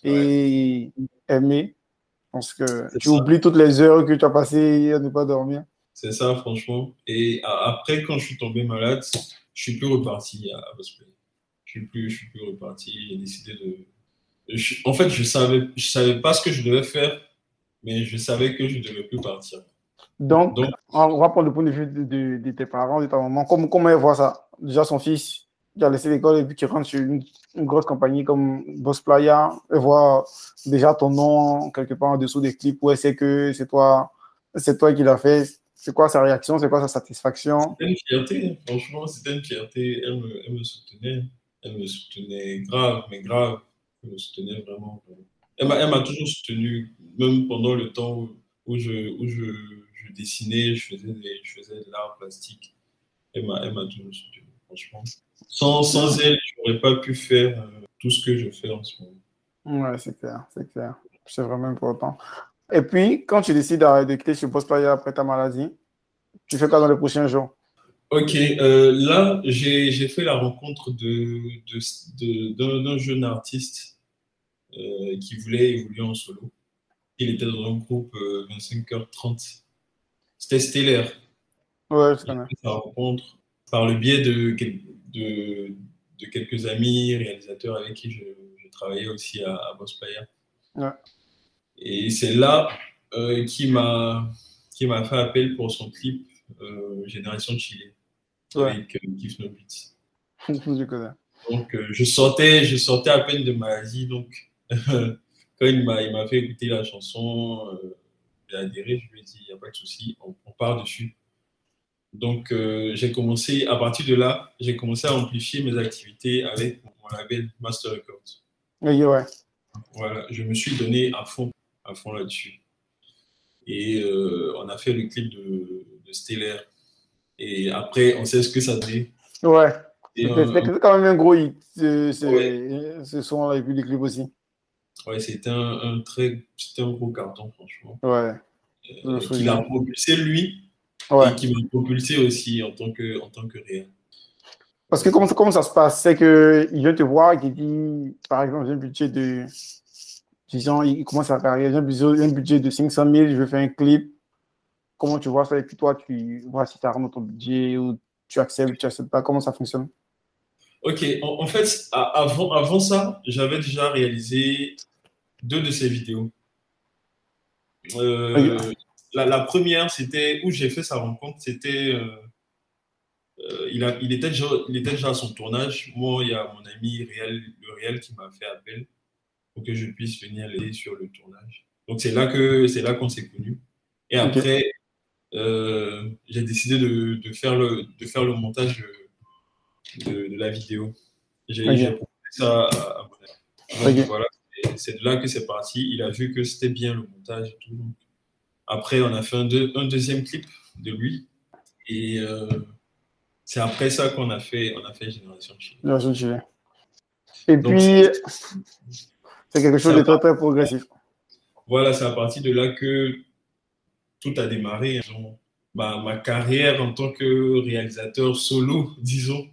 et aimer. Parce que tu oublies toutes les heures que tu as passées à ne pas dormir. C'est ça, franchement. Et après, quand je suis tombé malade, je suis plus reparti à cosplay. Je suis plus, je suis plus reparti. J'ai décidé de. en fait, je savais, je savais pas ce que je devais faire, mais je savais que je devais plus partir. Donc, on va prendre le point de vue de, tes parents, de ta maman. Comment, comment elle voit ça? Déjà, son fils qui a laissé l'école et puis qui rentre sur une, grosse compagnie comme Boss Playa, elle voit déjà ton nom quelque part en dessous des clips où elle sait que c'est toi, c'est toi qui l'as fait. C'est quoi sa réaction? C'est quoi sa satisfaction? C'était une fierté, franchement, c'était une fierté. Elle me, elle me, soutenait. Elle me soutenait grave, mais grave. Elle me soutenait vraiment. Elle m'a toujours soutenu, même pendant le temps où je, où je je dessinais, je faisais, je faisais de l'art plastique. Elle m'a toujours soutenu, franchement. Sans, sans elle, je n'aurais pas pu faire euh, tout ce que je fais en ce moment. Ouais, c'est clair, c'est clair. C'est vraiment important. Et puis, quand tu décides de quitter ce poste après ta maladie, tu fais quoi dans les prochains jours? Ok, euh, là, j'ai fait la rencontre d'un de, de, jeune artiste euh, qui voulait évoluer en solo. Il était dans un groupe 25h30 c'était stellaire. Ouais, c'est Sa rencontre par le biais de, de, de, quelques amis réalisateurs avec qui je, travaillais aussi à, à Boss Ouais. Et c'est là euh, qui m'a qui m'a fait appel pour son clip euh, Génération Chile ouais. avec euh, Kif No Beats. je connais. Donc euh, je sortais je sortais à peine de Malaisie donc quand il m'a il fait écouter la chanson euh, j'ai adhéré, je lui ai dit, il n'y a pas de souci, on, part dessus. Donc, euh, j'ai commencé, à partir de là, j'ai commencé à amplifier mes activités avec mon label Master Records. Oui, ouais. Voilà, je me suis donné à fond, à fond là-dessus. Et euh, on a fait le clip de, de Stellaire. Et après, on sait ce que ça donnait. Ouais. C'était quand même un gros hit, ce son-là, et puis le clip aussi. Ouais, c'était un, un, très, un gros carton, franchement. Ouais. Euh, qui l'a propulsé lui, ouais. et qui m'a propulsé aussi en tant que, en tant que réel. Parce que comment, comment ça se passe? C'est qu'il vient te voir et qu'il dit, par exemple, j'ai un budget de. Disons, il commence à carrière, j'ai un budget, de 500 000, je veux faire un clip. Comment tu vois ça? Et puis toi, tu vois si tu as dans ton budget ou tu acceptes, tu acceptes pas. Comment ça fonctionne? Ok, en, en, fait, avant, avant ça, j'avais déjà réalisé deux de ces vidéos. Euh, la, la, première, c'était où j'ai fait sa rencontre, c'était. Euh, euh, il, a, il, était déjà, il était déjà à son tournage. Moi, il y a mon ami réel, le réel qui m'a fait appel pour que je puisse venir l'aider sur le tournage. Donc, c'est là que c'est là qu'on s'est connus. Et après, euh, j'ai décidé de, de, faire le, de faire le montage de, de la vidéo. J'ai proposé ça à, mon ami. Donc, voilà, c'est de là que c'est parti. Il a vu que c'était bien le montage et tout. Donc, après, on a fait un, deux, un, deuxième clip de lui. Et euh, c'est après ça qu'on a fait, on a fait Génération Chile. Génération Chile. Et Donc, puis, c'est quelque chose de très, très progressif. Voilà, c'est à partir de là que tout a démarré. ma, ma, carrière en tant que réalisateur solo, disons.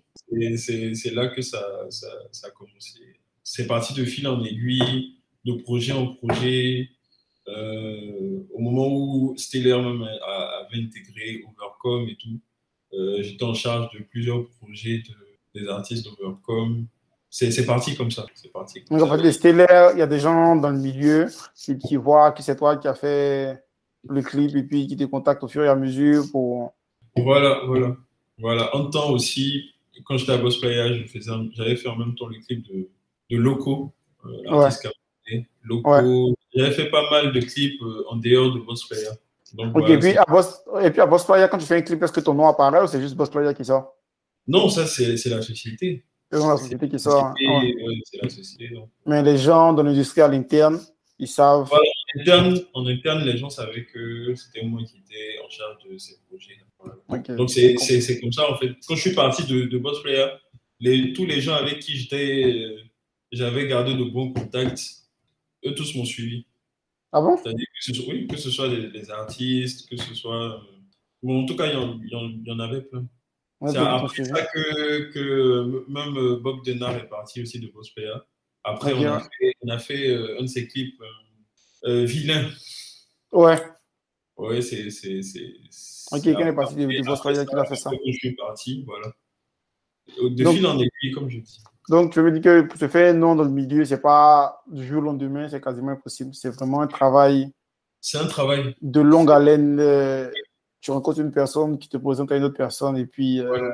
C'est là que ça, ça, ça a commencé. C'est parti de fil en aiguille, de projet en projet. Euh, au moment où Stellar avait intégré Overcom et tout, euh, j'étais en charge de plusieurs projets de, des artistes d'Overcom. C'est parti comme ça. C'est parti. Donc, en fait, les Stellaires, il y a des gens dans le milieu qui, qui voient que c'est toi qui as fait le clip et puis qui te contactent au fur et à mesure pour. Voilà, voilà. Voilà. En temps aussi, quand j'étais à Boss Playa, j'avais fait en même temps le clip de, de Loco, euh, l'artiste ouais. Loco. Ouais. J'avais fait pas mal de clips euh, en dehors de Boss Playa. Donc, okay, voilà, et, puis à Boss, et puis à Boss Playa, quand tu fais un clip, est-ce que ton nom apparaît ou c'est juste Boss Playa qui sort? Non, ça, c'est la société. C'est la société qui sort. Ouais. La société. Donc. Mais les gens dans l'industrie à l'interne, ils savent. Voilà, en, interne, en interne, les gens savaient que c'était moi qui étais en charge de ces projets. Voilà. Okay. Donc c'est comme ça en fait. Quand je suis parti de, de Boss Player, les, tous les gens avec qui j'étais, euh, j'avais gardé de bons contacts, eux tous m'ont suivi. Ah bon? C'est-à-dire que, ce, oui, que ce soit les, les, artistes, que ce soit. Bon, en tout cas, il y y y en avait plein. Ouais, c'est après ça que, que même Bob Denard est parti aussi de Boss Player. Après, on, a fait, on a fait euh, un de ses clips, euh, euh, Vilain. Ouais. Ouais, c'est. Ok, quelqu'un est parti Boss Player qui fait ça. Je suis parti, voilà. En aiguille, comme je dis. Donc, tu veux dire que pour se faire un nom dans le milieu, c'est pas du jour au lendemain, c'est quasiment impossible. C'est vraiment un travail. C'est un travail. De longue haleine. Euh, tu rencontres une personne qui te présente à une autre personne et puis euh,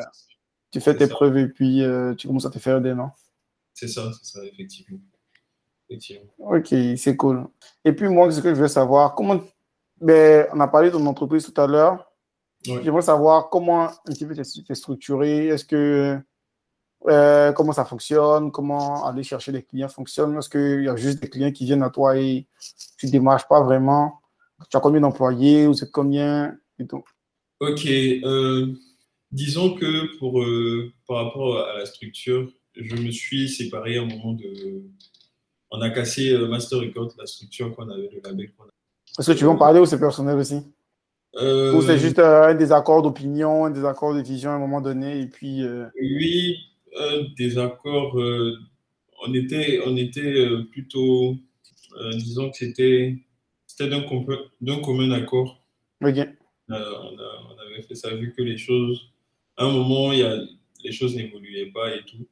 tu fais tes ça. preuves et puis euh, tu commences à te faire des noms. C'est ça, c'est ça, effectivement. effectivement. Ok, c'est cool. Et puis, moi, ce que je veux savoir, comment. Ben, on a parlé de ton entreprise tout à l'heure. Ouais. J'aimerais savoir comment un petit peu c'est structuré. Est-ce que. Euh, comment ça fonctionne, comment aller chercher les clients fonctionne. Est-ce qu'il y a juste des clients qui viennent à toi et tu ne démarches pas vraiment? Tu as combien d'employés ou c'est combien et tout? Ok. Euh, disons que pour, euh, par rapport à la structure, je me suis séparé à un moment de. On a cassé Master Record, la structure qu'on avait, le label qu'on avait. Est-ce que tu veux en parler ou c'est personnel aussi? Euh... Ou c'est juste euh, un désaccord d'opinion, un désaccord de vision à un moment donné et puis. Euh... Oui, un désaccord. Euh, on était, on était plutôt. disons que c'était d'un com commun accord. Ok. on, a, on, avait fait ça vu que les choses. À un moment, il y a, les choses n'évoluaient pas et tout.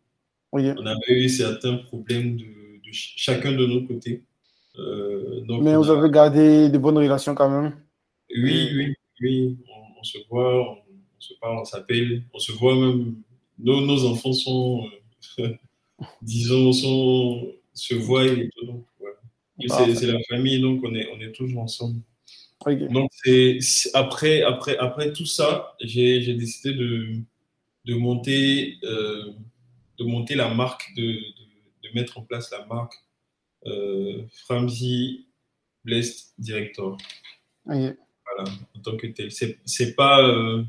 Okay. On avait eu certains problèmes de, de chacun de nos côtés. Donc Mais vous a... avez gardé de bonnes relations quand même Oui, oui, oui. On, on se voit, on, on, se parle, on s'appelle, on se voit même. Nos, nos enfants sont, euh, disons, sont, se voient et tout. Donc, voilà. ah, c'est la famille, donc on est, on est toujours ensemble. Okay. Donc, c'est après, après, après tout ça, j'ai décidé de, de monter. Euh, de monter la marque, de, de, de, mettre en place la marque euh, Framzy Blessed Director. Okay. Voilà, en tant que tel. C'est pas. Euh,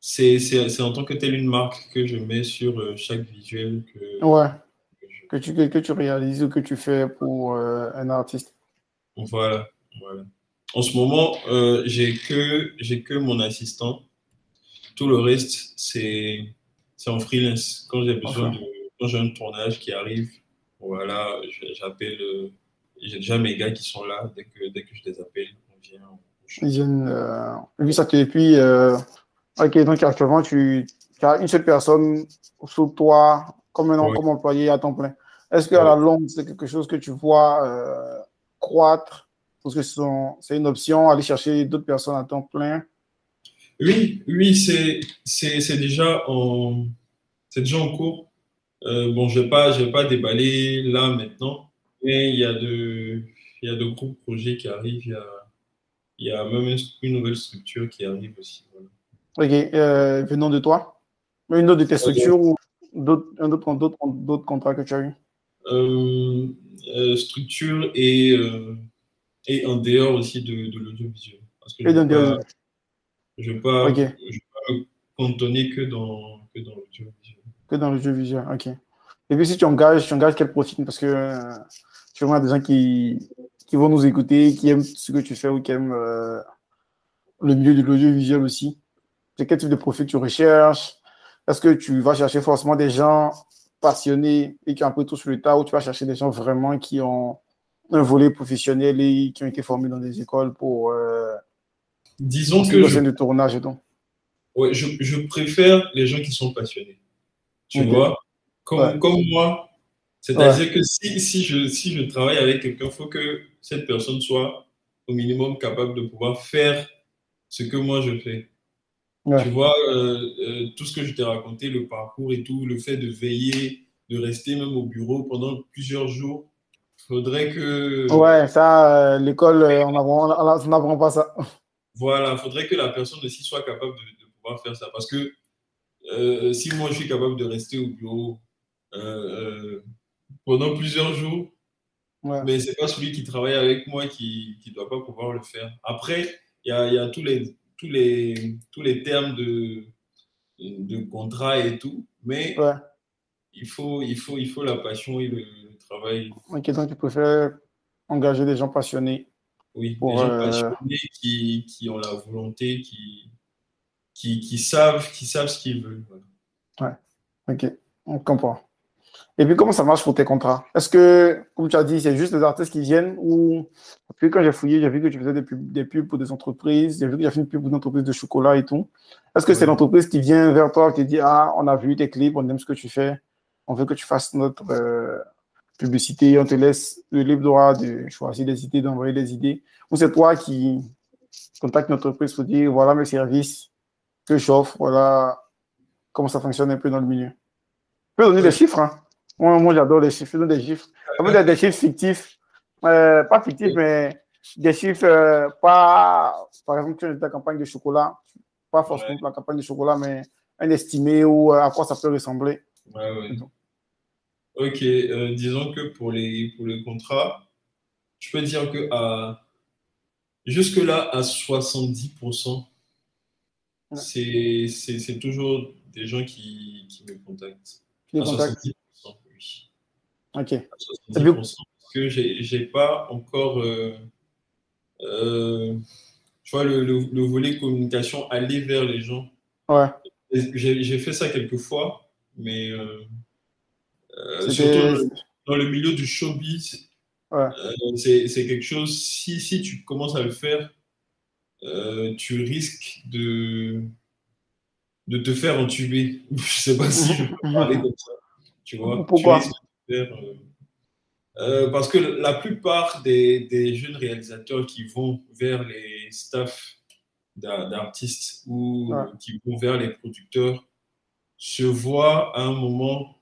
c'est en tant que tel une marque que je mets sur euh, chaque visuel que, ouais. que, je... que, tu, que, tu réalises ou que tu fais pour euh, un artiste. Voilà, voilà. En ce moment, euh, j'ai que, que mon assistant. Tout le reste, c'est en freelance. Quand j'ai besoin enfin. de, quand j'ai un tournage qui arrive, voilà, j'appelle, j'ai déjà mes gars qui sont là. Dès que, dès que je les appelle, on vient. On Viennent. Euh, puis ça et puis, euh, ok, donc actuellement, tu, tu, as une seule personne sous toi, comme, un, oui. comme employé à temps plein. Est-ce qu'à oui. la longue, c'est quelque chose que tu vois euh, croître? Parce que c'est une option, aller chercher d'autres personnes à temps plein? Oui, oui, c'est déjà, en, déjà en cours. Euh, bon, je ne vais, pas, vais pas déballer là maintenant, mais il y a de, il y a de gros projets qui arrivent. Il y a, il y a même une, nouvelle structure qui arrive aussi. Voilà. Ok, euh, venant de toi? Une autre de tes structures okay. ou d'autres contrats que tu as eu? Euh, euh, Structure et, et en dehors aussi de, de l'audiovisuel. Et d'un dehors je ne vais pas, okay. pas cantonner que dans, que dans le jeu visuel. Que dans le jeu visuel, ok. Et puis si tu engages, tu engages quel profil? Parce que euh, sûrement des gens qui, qui vont nous écouter, qui aiment ce que tu fais ou qui aiment euh, le milieu de l'audiovisuel aussi C'est quel type de profil tu recherches? Est-ce que tu vas chercher forcément des gens passionnés et qui ont appris tout sur le tas ou tu vas chercher des gens vraiment qui ont un volet professionnel et qui ont été formés dans des écoles pour. Euh, Disons que. Je... de tournage et tout? Ouais, je, je, préfère les gens qui sont passionnés. Tu vois? Comme, comme moi, c'est-à-dire que si, si, je, si je travaille avec quelqu'un, il faut que cette personne soit au minimum capable de pouvoir faire ce que moi je fais. Tu vois, euh, euh, tout ce que je t'ai raconté, le parcours et tout, le fait de veiller, de rester même au bureau pendant plusieurs jours, faudrait que. Ouais, ça, euh, l'école, on n'apprend pas ça. Voilà, faudrait que la personne aussi soit capable de, de pouvoir faire ça. Parce que si moi je suis capable de rester au bureau pendant plusieurs jours, mais ce n'est pas celui qui travaille avec moi qui ne doit pas pouvoir le faire. Après, il y a, y a, tous, les, tous, les, tous les termes de, de contrat et tout, mais il, faut, il, faut, il faut la passion et le, travail. Ok, donc tu préfères engager des gens passionnés. Oui, des gens euh, passionnés qui, qui, ont la volonté, qui, qui, qui, savent, qui savent ce qu'ils veulent. Ouais, ok, on comprend. Et puis, comment ça marche pour tes contrats? Est-ce que, comme tu as dit, c'est juste les artistes qui viennent ou puis quand j'ai fouillé, j'ai vu que tu faisais des pubs, des pubs pour des entreprises, j'ai vu que tu as fait une pub pour une entreprise de chocolat et tout. Est-ce que c'est l'entreprise qui vient vers toi, qui te dit Ah, on a vu tes clips, on aime ce que tu fais, on veut que tu fasses notre euh, publicité, on te laisse le libre droit de choisir des idées, d'envoyer des idées? Ou c'est toi qui contactes une entreprise pour dire Voilà mes services que j'offre, voilà comment ça fonctionne un peu dans le milieu? Tu peux donner des chiffres, hein moi, j'adore les chiffres. Des chiffres. Ça peut être des chiffres fictifs. Euh, pas fictifs, mais des chiffres euh, pas. Par exemple, tu as ta campagne de chocolat. Pas forcément la campagne de chocolat, mais un estimé ou euh, à quoi ça peut ressembler. Ouais, ouais. Ok, disons que pour les, pour les contrats, je peux dire que à, jusque-là, à 70%, c'est toujours des gens qui, qui me contactent. Qui me contactent. Ok. parce que j'ai pas encore, euh, euh, tu vois, le, le, volet communication, aller vers les gens. Ouais. J'ai fait ça quelques fois, mais euh, surtout dans le milieu du showbiz, ouais. c'est quelque chose, si, si tu commences à le faire, tu risques de, de te faire entuber. Je sais pas si je peux parler comme ça. Tu vois, Pourquoi? Euh, parce que la plupart des, jeunes réalisateurs qui vont vers les staffs d'artistes ou qui vont vers les producteurs se voient à un moment,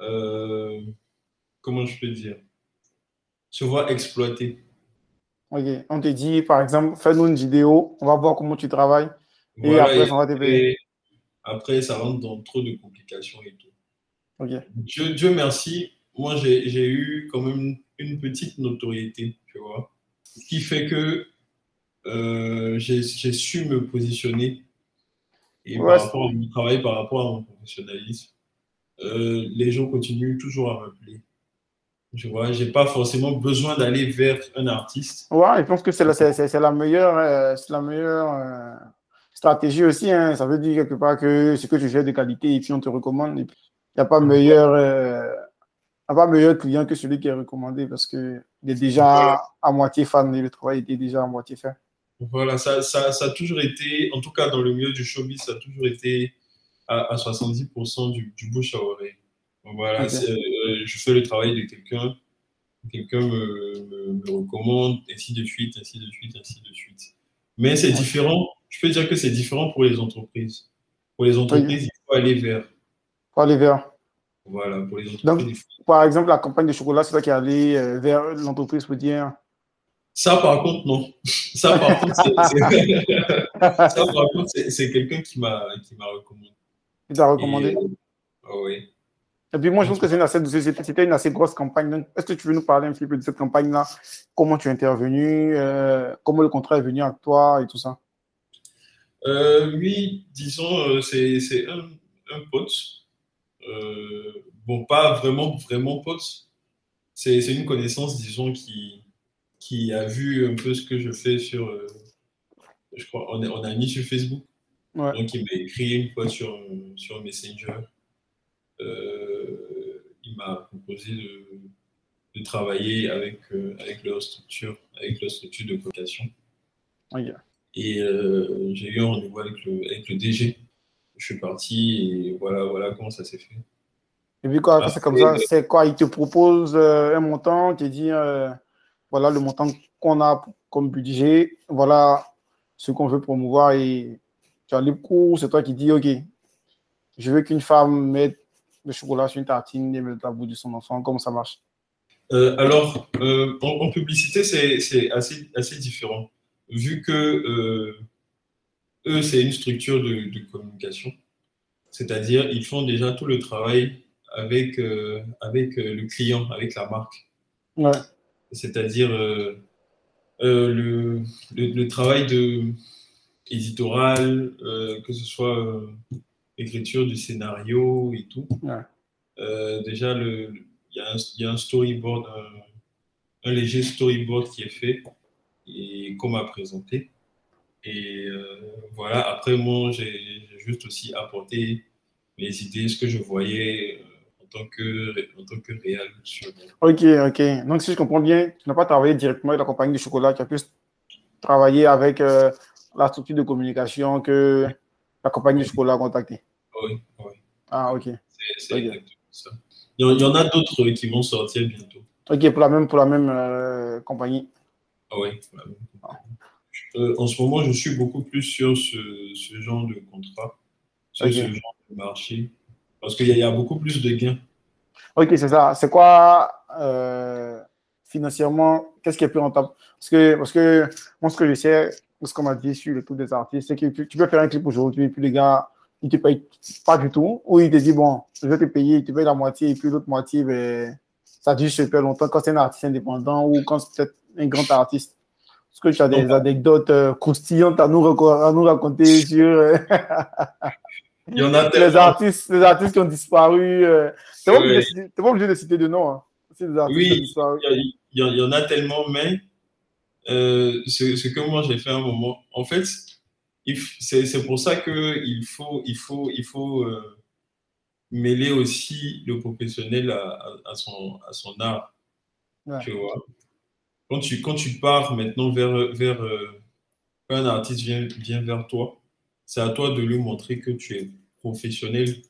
euh, comment je peux dire, se voient exploités. Ok, on te dit par exemple, fais-nous une vidéo, on va voir comment tu travailles et après, va te Après, ça rentre dans trop de complications et tout. Dieu, merci, moi j'ai eu quand même une petite notoriété, tu vois. Ce qui fait que euh, j'ai su me positionner et par rapport à mon travail, par rapport à mon professionnalisme, euh, les gens continuent toujours à m'appeler. Je vois, j'ai pas forcément besoin d'aller vers un artiste. Ouais, je pense que c'est la, la, meilleure, euh, la meilleure stratégie aussi. Hein. Ça veut dire quelque part que ce que tu fais de qualité et puis on te recommande. Et puis il n'y a pas meilleur, euh, a pas meilleur client que celui qui est recommandé parce qu'il est déjà à moitié fan et le travail était déjà à moitié fait. Voilà, ça, ça, ça, a toujours été, en tout cas dans le milieu du showbiz, ça a toujours été à, 70% du, du, bouche à oreille. voilà, euh, je fais le travail de quelqu'un, quelqu'un me, me, recommande, ainsi de suite, ainsi de suite, ainsi de suite. Mais c'est différent, je peux dire que c'est différent pour les entreprises. Pour les entreprises, il faut aller vers pour aller vers. Voilà, pour les entreprises. Donc, par exemple, la campagne de chocolat, c'est toi qui allé euh, vers l'entreprise pour dire. Ça, par contre, non. Ça, par contre, c'est quelqu'un qui m'a recommandé. Qui t'a recommandé ah Oui. Et puis moi, je pense que c'était une assez grosse campagne. Est-ce que tu veux nous parler un petit peu de cette campagne-là? Comment tu es intervenu euh, Comment le contrat est venu à toi et tout ça? Euh, Oui, disons, c'est un, un pote bon, pas vraiment, vraiment pote. C'est une connaissance, disons, qui, qui a vu un peu ce que je fais sur, euh, je crois, on, est, on a mis sur Facebook. Ouais. Donc, il m'a écrit une fois sur, sur Messenger. Euh, il m'a proposé de, de travailler avec, euh, avec leur structure, avec leur structure de communication. Ok. Et euh, j'ai eu un rendez-vous avec le, avec le DG. Je suis parti et voilà, voilà comment ça s'est fait. Et puis quoi, c'est comme ça, c'est quoi? Il te propose euh, un montant, te dit euh, voilà le montant qu'on a comme budget, voilà ce qu'on veut promouvoir et tu as libre cours, c'est toi qui dis ok, je veux qu'une femme mette le chocolat sur une tartine et mette la bout de son enfant, comment ça marche? Euh, alors, euh, en, en publicité, c'est c'est assez, assez différent. Vu que euh, eux, c'est une structure de, de communication. C'est-à-dire, ils font déjà tout le travail avec, euh, avec euh, le client, avec la marque. Ouais, C'est-à-dire euh, le, le, le travail de éditorial, que ce soit écriture du scénario et tout. Ouais. Déjà, il y, a un- il y a un storyboard, un, un léger storyboard qui est fait et qu'on m'a présenté. Et euh, voilà, après, moi, j'ai juste aussi apporté mes idées, ce que je voyais euh, en tant que, en tant que réel sur, ok, ok. Donc si je comprends bien, tu n'as pas travaillé directement avec la compagnie de chocolat, tu as plus travaillé avec euh, la structure de communication que la compagnie de chocolat a contacté. Oui, oui, Ah, ok. c'est c'est Ok. exactement ça. Il y, en, a d'autres qui vont sortir bientôt. Ok, pour la même, pour la même euh, compagnie. Ah oui, voilà. Euh, en ce moment, je suis beaucoup plus sur ce, ce genre de contrat, sur ce genre de marché, parce qu'il y, a- il y a beaucoup plus de gains. Ok, c'est ça. C'est quoi euh, financièrement, qu'est-ce qui est plus rentable? Parce que, parce que moi, ce que je sais, ce qu'on m'a dit sur le truc des artistes, c'est que tu tu peux faire un clip aujourd'hui, puis les gars, ils te payent pas du tout, ou ils te disent, bon, je vais te payer, ils te payent la moitié, et puis l'autre moitié, ben, ça dure super longtemps quand c'est un artiste indépendant ou quand c'est peut-être un grand artiste. Est-ce que tu as des anecdotes euh, croustillantes à nous, à nous raconter sur euh, Il y en a les artistes, les artistes qui ont disparu? euh, T'es pas, obligé de Ouais. citer- t'es pas obligé de citer de nom. Hein. Oui. Il y, en a tellement, mais euh, ce, ce que moi j'ai fait à un moment, en fait, c'est c'est pour ça qu'il faut, il faut, il faut euh, mêler aussi le professionnel à, à- à son, à son art. Ouais. Tu vois? Quand tu, quand tu pars maintenant vers, vers euh, un artiste vient, vient vers toi, c'est à toi de lui montrer que tu es professionnel.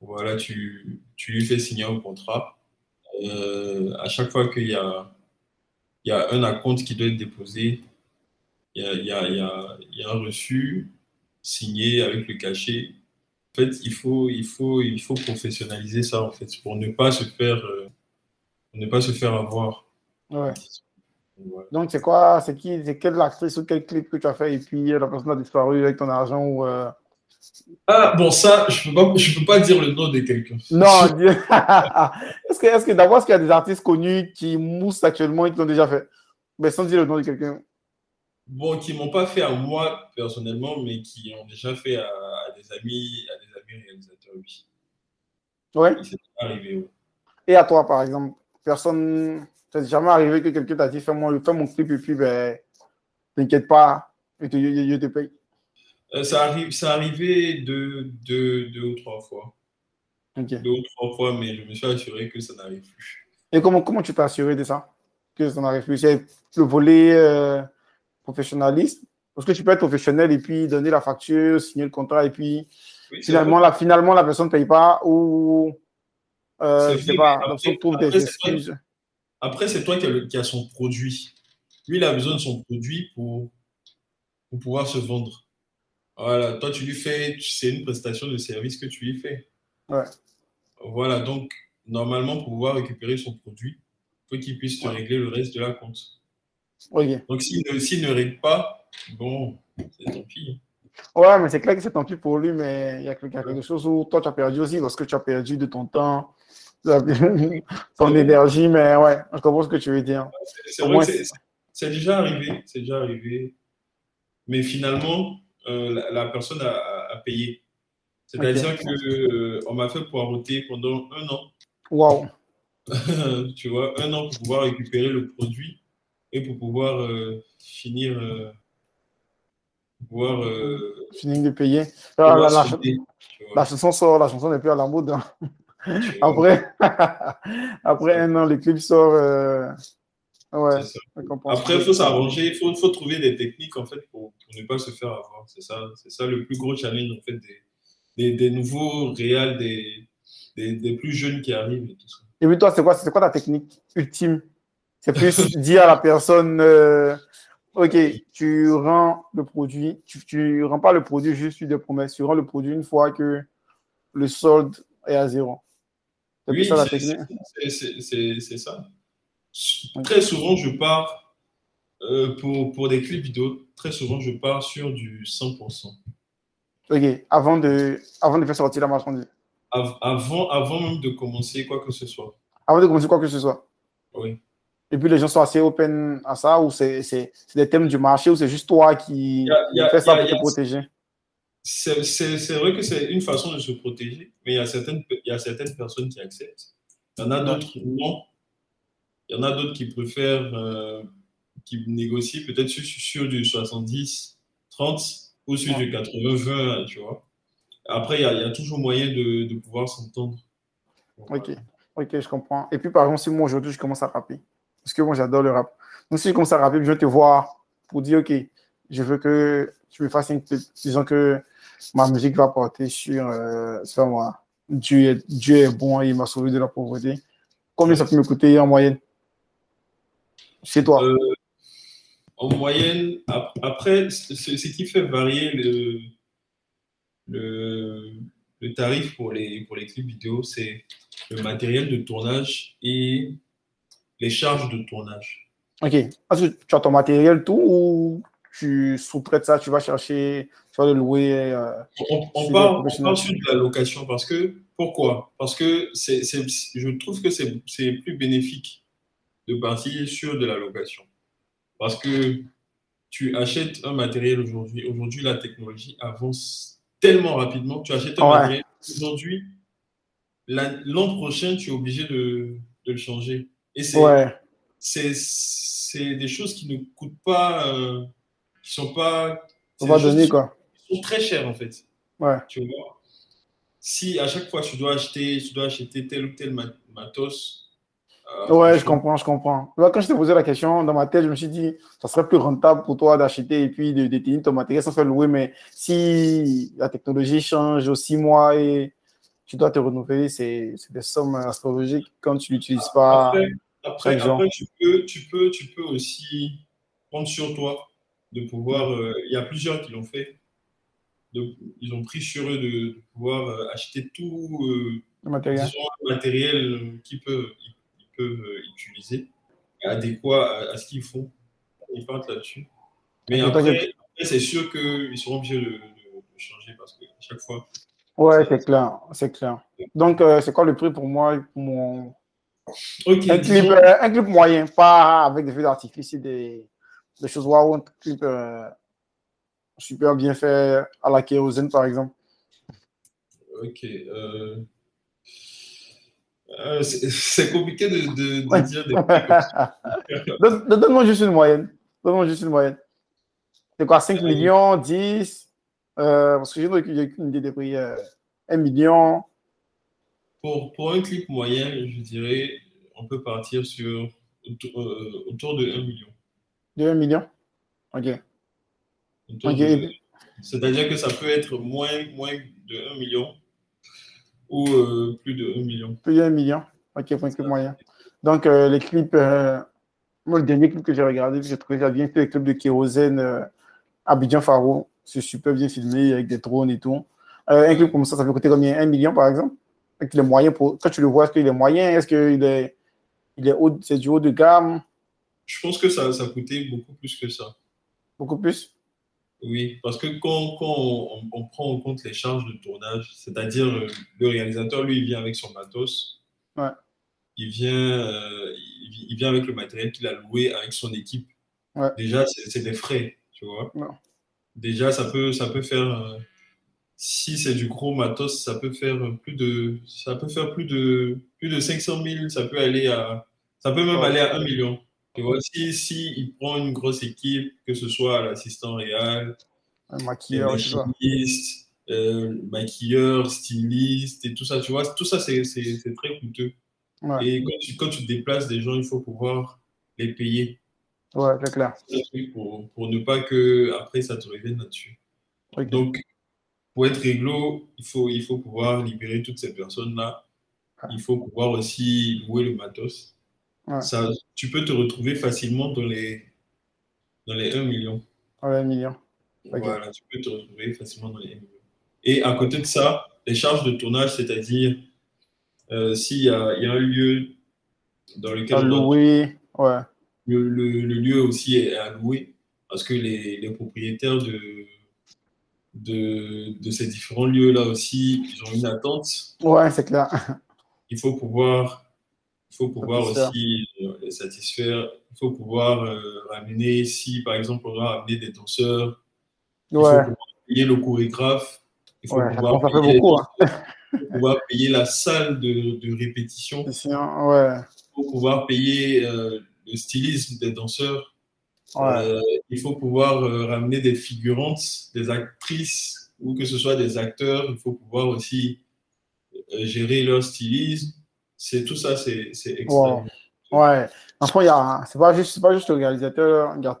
Voilà, tu, tu lui fais signer un contrat. Euh, à chaque fois qu'il y a, il y a un acompte qui doit être déposé, il y a, il y a, il y a, un reçu signé avec le cachet. En fait, il faut, il faut, il faut professionnaliser ça en fait pour ne pas se faire, euh, ne pas se faire avoir. Ouais. Donc, c'est quoi, c'est qui, c'est quelle actrice ou quel clip que tu as fait et puis euh, la personne a disparu avec ton argent ou. euh, Ah bon, ça, je peux pas, je peux pas dire le nom de quelqu'un. Non, est-ce que, est-ce que d'abord, est-ce qu'il y a des artistes connus qui moussent actuellement et qui l'ont déjà fait? Mais sans dire le nom de quelqu'un. Bon, qui m'ont pas fait à moi personnellement, mais qui ont déjà fait à, à des amis, à des amis réalisateurs, oui. Ouais. Arrivé, oui. Et à toi, par exemple, personne, c'est jamais arrivé que quelqu'un t'a dit fais-moi, fais mon clip et puis, ben, t'inquiète pas, je te, je- je te paye. Euh, ça arrive, ça arrivé deux, deux, deux ou trois fois. Deux ou trois fois, mais je me suis assuré que ça n'arrive plus. Et comment, comment tu t'es assuré de ça? Que ça n'arrive plus? C'est le volet euh, professionnaliste? Parce que tu peux être professionnel et puis donner la facture, signer le contrat et puis Oui, finalement, la, finalement la personne ne paye pas ou euh, je sais pas, après- on trouve des excuses. Après, c'est toi qui as, le- qui as son produit. Lui, il a besoin de son produit pour, pour pouvoir se vendre. Voilà, toi, tu lui fais, c'est une prestation de service que tu lui fais. Ouais. Voilà, donc, normalement, pour pouvoir récupérer son produit, il faut qu'il puisse te Ouais. régler le reste de la compte. Ok. Donc, s'il ne, ne règle pas, bon, c'est tant pis. Ouais, mais c'est clair que c'est tant pis pour lui, mais il y a quelque il y a quelque chose où toi tu as perdu aussi parce que tu as perdu de ton temps, ton énergie, mais ouais, je comprends ce que tu veux dire. C'est- déjà arrivé, c'est déjà arrivé. Mais finalement, euh, la, la personne a, payé. C'est-à-dire que on m'a fait poireauter pendant un an, Waouh. tu vois, un an pour pouvoir récupérer le produit et pour pouvoir euh, finir, euh, pouvoir. Euh, Fini de payer. Ah, la, la, chanson sort, la chanson n'est plus à la mode. Hein. Après, après un an, le clip sort. Euh, ouais, Après, il faut s'arranger, il faut, faut, trouver des techniques en fait pour, pour ne pas se faire avoir. C'est ça, c'est ça le plus gros challenge en fait des, des, des nouveaux réels, des, des, des, plus jeunes qui arrivent et tout ça. Et puis toi, c'est quoi, c'est quoi ta technique ultime? C'est plus dire à la personne, euh, ok, tu rends le produit, tu, tu rends pas le produit juste de promesse, tu rends le produit une fois que le solde est à zéro. Oui, c'est ça. Très souvent, je pars euh, pour, pour des clips vidéo, très souvent, je pars sur du 100%. Ok, avant de, avant de faire sortir la marchandise. Avant, avant même de commencer quoi que ce soit. Avant de commencer quoi que ce soit. Oui. Et puis les gens sont assez open à ça, ou c'est des thèmes du marché, ou c'est juste toi qui fais ça pour te protéger? C'est vrai que c'est une façon de se protéger, mais il y a certaines, il y a certaines personnes qui acceptent. Il y en a d'autres non. Il y en a d'autres qui préfèrent, euh, qui négocient peut-être sur, sur, du 70, 30 ou sur du 80, 20, tu vois. Après, il y, a, il y a toujours moyen de, de pouvoir s'entendre. Ok, ok, je comprends. Et puis, par exemple, si moi aujourd'hui je commence à rapper, parce que moi j'adore le rap. Donc, si je commence à rapper, je vais te voir pour dire, ok, je veux que tu me fasses une disons que ma musique va porter sur, euh, sur moi. Dieu est, Dieu est bon et il m'a sauvé de la pauvreté. Combien ça peut me coûter en moyenne? Chez toi euh, En moyenne, après, ce, qui fait varier le, le, le, tarif pour les, pour les clips vidéo, c'est le matériel de tournage et les charges de tournage. Ok. Est-ce que tu as ton matériel tout ou tu sous-traites ça, tu vas chercher, tu vas le louer. Euh, on, parle, sur de la location parce que, pourquoi? Parce que je trouve que c'est, plus bénéfique de partir sur de la location. Parce que tu achètes un matériel aujourd'hui. Aujourd'hui, la technologie avance tellement rapidement. Tu achètes un matériel aujourd'hui. L'an prochain, tu es obligé de, de le changer. Et c'est, c'est, des choses qui ne coûtent pas. Euh, qui sont pas. On va donner quoi. Ils sont très chers en fait. Ouais. Tu vois. Si à chaque fois tu dois acheter, tu dois acheter tel ou tel matos. Euh, ouais, je comprends, je comprends. Quand je t'ai posé la question, dans ma tête, je me suis dit, ça serait plus rentable pour toi d'acheter et puis de détenir ton matériel sans faire louer. Mais si la technologie change aux six mois et tu dois te renouveler, c'est des sommes astrologiques quand tu l'utilises pas. Après, après, tu, peux, tu, peux, tu peux aussi prendre sur toi de pouvoir. Euh, il y a plusieurs qui l'ont fait. ils ont pris sur eux de, pouvoir euh, acheter tout euh, le matériel, matériel qu'ils peuvent, ils, peuvent utiliser, adéquat à, ce qu'ils font. Ils partent là-dessus. Mais après, c'est sûr qu'ils seront obligés de, changer parce que chaque fois. Ouais, c'est clair, c'est clair. Donc, c'est quoi le prix pour moi pour mon... un, clip, un, clip, moyen, pas avec des feux d'artifice et des, des choses waouh, un clip euh, super bien fait à la kérosène, par exemple. Ok. Euh... Euh, c'est compliqué de, de, dire des Donne-moi juste une moyenne. Donne-moi juste une moyenne. C'est quoi, 5 millions, 10 euh, Parce que j'ai aucune idée des prix. 1 million pour, pour un clip moyen, je dirais, on peut partir sur autour de 1 million. De 1 million? Ok. C'est-à-dire que ça peut être moins, moins de 1 million ou euh, plus de 1 million. Plus de 1 million. Ok, point moyen. Donc, euh, les clips, euh, moi, le dernier clip que j'ai regardé, j'ai trouvé ça bien fait, le clip de Kérosène Abidjan Faro. C'est super bien filmé avec des drones et tout. un clip comme ça, ça peut coûter combien? 1 million par exemple? Avec les moyens pour... Quand tu le vois, est-ce qu'il est moyen? Est-ce qu'il est, il est haut, c'est du haut de gamme? Je pense que ça, ça coûtait beaucoup plus que ça. Beaucoup plus? Oui, parce que quand, quand on, prend en compte les charges de tournage, c'est-à-dire euh, le, réalisateur, lui, il vient avec son matos. Ouais. Il vient, euh, il, vient avec le matériel qu'il a loué avec son équipe. Ouais. Déjà, c'est des frais, tu vois. Déjà, ça peut, ça peut faire. Euh, si c'est du gros matos, ça peut faire plus de, ça peut faire plus de, plus de 500 000. Ça peut aller à, ça peut même aller à 1 million. Et voici, si il prend une grosse équipe, que ce soit l'assistant réel, Un maquilleur, tu vois. maquillistes, euh, maquilleurs, stylistes et tout ça, tu vois. Tout ça, c'est très coûteux. Ouais, Et quand tu, quand tu déplaces des gens, il faut pouvoir les payer. ouais, c'est clair. Pour, pour ne pas que après ça te revienne là-dessus. Donc, pour être réglo, il faut, il faut pouvoir libérer toutes ces personnes-là. Il faut pouvoir aussi louer le matos. Ouais. Ça, tu peux te retrouver facilement dans les, dans les 1 million. Ouais, un million. Ok. Voilà, tu peux te retrouver facilement dans les 1 million. Et à côté de ça, les charges de tournage, c'est-à-dire euh, s'il y y a un lieu dans lequel doit- loué. Ouais. le, le- le lieu aussi est à louer parce que les, les propriétaires de, de, de ces différents lieux-là aussi, ils ont une attente. Ouais, c'est clair. Il faut pouvoir, il faut pouvoir aussi euh, les satisfaire. Il faut pouvoir euh, ramener, si par exemple on doit ramener des danseurs, il faut pouvoir payer le chorégraphe, il faut, Ouais, pouvoir, payer, beaucoup. Hein. faut pouvoir payer la salle de, de répétition, Ouais. il faut pouvoir payer euh, le stylisme des danseurs. Euh, il faut pouvoir euh, ramener des figurantes, des actrices, ou que ce soit des acteurs. Il faut pouvoir aussi euh, gérer leur stylisme. C'est tout ça, c'est c'est extrêmement. Ouais. Enfin, il y a, c'est pas juste, pas juste le réalisateur. Il y a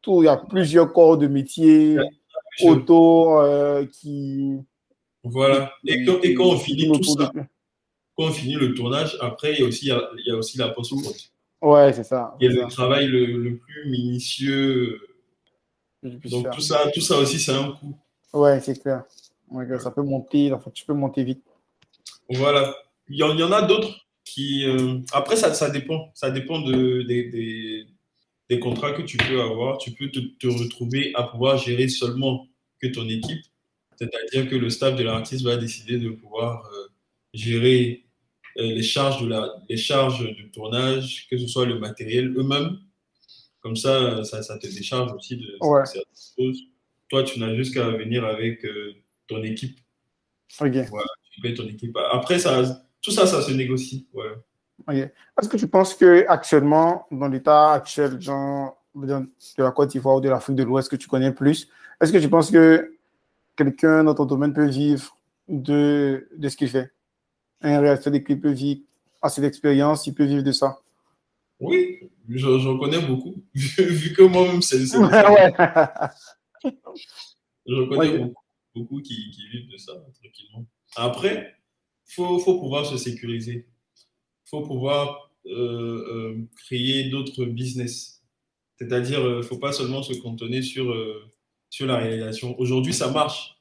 tout, il y a plusieurs corps de métier autour euh, qui. Voilà. Et quand, et quand on finit tout ça, de- quand on finit le tournage, après, il y a aussi, il y a, il y a aussi la post-prod. Ouais, c'est ça. qui est c'est le ça. travail le, le plus minutieux. Donc faire. tout ça, tout ça aussi, c'est un coût. Ouais, c'est clair. Ouais, ça peut monter, enfin, tu peux monter vite. Voilà. Il y en, il y en a d'autres qui. euh, Après, ça, ça dépend. Ça dépend de, des, des, des contrats que tu peux avoir. Tu peux te, te retrouver à pouvoir gérer seulement que ton équipe. C'est-à-dire que le staff de l'artiste va décider de pouvoir euh, gérer euh, les, charges de la, les charges de tournage, que ce soit le matériel eux-mêmes. Comme ça, ça, ça te décharge aussi de Ouais. certaines choses. Toi, tu n'as juste qu'à venir avec euh, ton équipe Ok. tu payes ton équipe. Après, ça, tout ça, ça se négocie. Ouais. Est-ce que tu penses que actuellement, dans l'état actuel genre, de la Côte d'Ivoire ou de l'Afrique de l'Ouest que tu connais plus, est-ce que tu penses que quelqu'un dans ton domaine peut vivre de, de ce qu'il fait? Un réalisateur clips peut vivre à cette expérience, il peut vivre de ça? Oui, j'en connais beaucoup. Vu, que moi-même, c'est. J'en connais Ouais. beaucoup, beaucoup qui, qui vivent de ça, tranquillement. Après, faut, faut pouvoir se sécuriser. Il faut pouvoir euh, euh, créer d'autres business. C'est-à-dire, il ne faut pas seulement se cantonner sur, euh, sur la réalisation. Aujourd'hui, ça marche.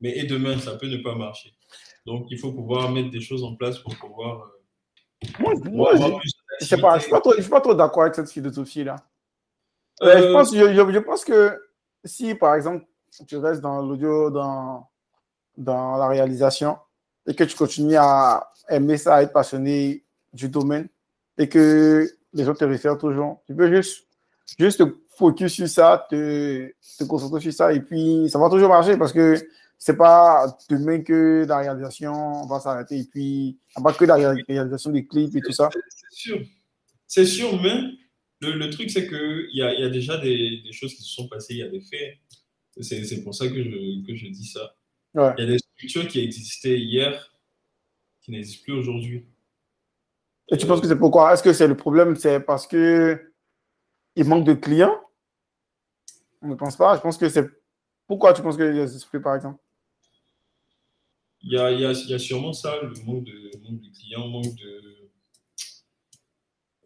Mais et demain, ça peut ne pas marcher. Donc, il faut pouvoir mettre des choses en place pour pouvoir. euh, Moi, moi, je- je suis pas trop, pas d'accord avec cette philosophie-là. Euh, je, Euh, pense, je pense que si, par exemple, tu restes dans l'audio, dans, dans la réalisation, et que tu continues à aimer ça, à être passionné du domaine, et que les gens te réfèrent toujours, tu peux juste, juste te focus sur ça, te, te concentrer sur ça, et puis ça va toujours marcher parce que c'est pas demain que la réalisation va s'arrêter, et puis il pas que la ré- réalisation des clips et tout ça. C'est sûr. C'est sûr, mais le, le truc, c'est qu'il y a, il y a déjà des, des choses qui se sont passées, il y a des faits. C'est pour ça que je, que je dis ça. Ouais. Il y a des structures qui existaient hier qui n'existent plus aujourd'hui. Et tu penses que c'est pourquoi? Est-ce que c'est le problème? C'est parce que il manque de clients? On ne pense pas. Je pense que c'est. Pourquoi tu penses qu'il y a ce plus, par exemple? Il y a, il y a, il y a sûrement ça, le manque de, manque de clients, manque de.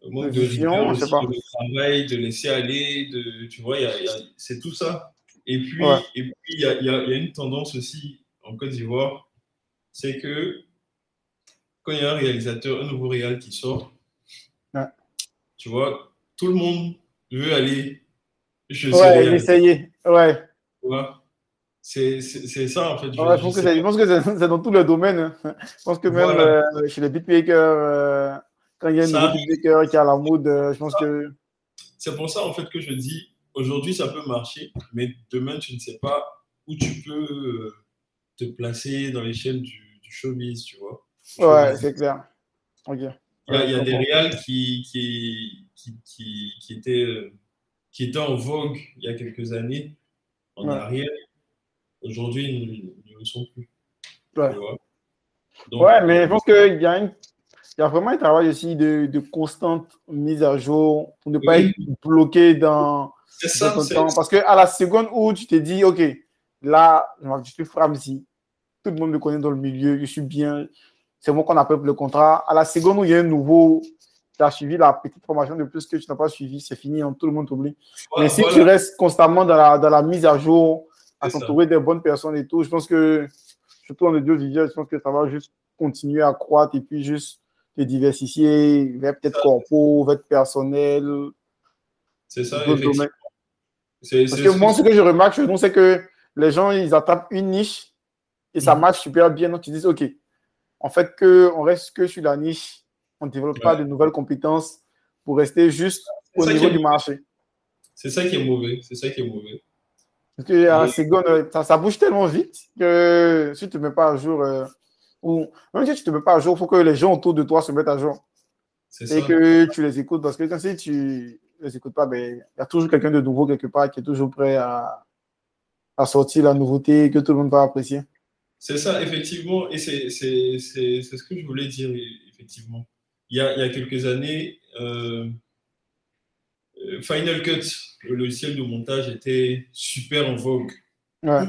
Manque De de vision, rigueur je sais pas. le travail, de laisser aller, de, tu vois, c'est tout ça. Et puis, Ouais. et puis il y a, il y a- il y a une tendance aussi en Côte d'Ivoire, c'est que quand il y a un réalisateur, un nouveau réal qui sort, Ouais. tu vois, tout le monde veut aller chez ce Ouais, réal, essayer. Ouais. C'est ça, en fait. Ouais, je pense que c'est je pense que c'est- c'est dans tous les domaines. hein. Je pense que même Voilà. euh, chez les beatmakers, euh, quand il y a un beatmaker qui à la mode, euh, je pense que. C'est pour ça, en fait, que je dis, aujourd'hui, ça peut marcher, mais demain, tu ne sais pas où tu peux euh, te placer dans l'échelle du, du showbiz, tu vois. Ouais, c'est clair. Ok. Il y a, il y a Ouais, des réals qui, qui, qui, qui, qui étaient, euh, qui étaient en vogue il y a quelques années en Ouais. arrière, Aujourd'hui, ils ne le sont plus. Ouais, ouais mais je pense qu'il y, a une... y a vraiment un travail aussi de, de constante mise à jour pour ne pas être bloqué dans, ça, ton temps. Parce qu'à la seconde où tu te dis, OK, là, je suis Framsi, tout le monde me connaît dans le milieu, je suis bien, c'est moi qu'on appelle le contrat. À la seconde où il y a un nouveau, tu as suivi la petite formation de plus que tu n'as pas suivi, c'est fini, hein, tout le monde t'oublie. Mais si tu restes constamment dans la, dans la mise à jour, à t'entourer des bonnes personnes et tout, je pense que, surtout en audiovisuel, je pense que ça va juste continuer à croître et puis juste te diversifier vers peut-être corpo, vers personnel. C'est ça, Parce que moi, ce que je remarque chez nous, c'est que les gens, ils attrapent une niche et ça mhm. marche super bien. Donc, ils disent, OK, en fait, que on reste que sur la niche, on ne développe pas de nouvelles compétences pour rester juste au niveau du marché. C'est ça qui est mauvais. C'est ça qui est mauvais. Parce que euh, ça, ça, bouge tellement vite que si tu ne te mets pas à jour, euh, ou même si tu ne te mets pas à jour, il faut que les gens autour de toi se mettent à jour. Et que tu les écoutes. Parce que si tu les écoutes pas, ben, il y a toujours quelqu'un de nouveau quelque part qui est toujours prêt à, à sortir la nouveauté que tout le monde va apprécier. C'est ça, effectivement, et c'est ce que je voulais dire, effectivement. Il y a, il y a quelques années, euh, euh, Final Cut, le logiciel de montage, était super en vogue. Ouais.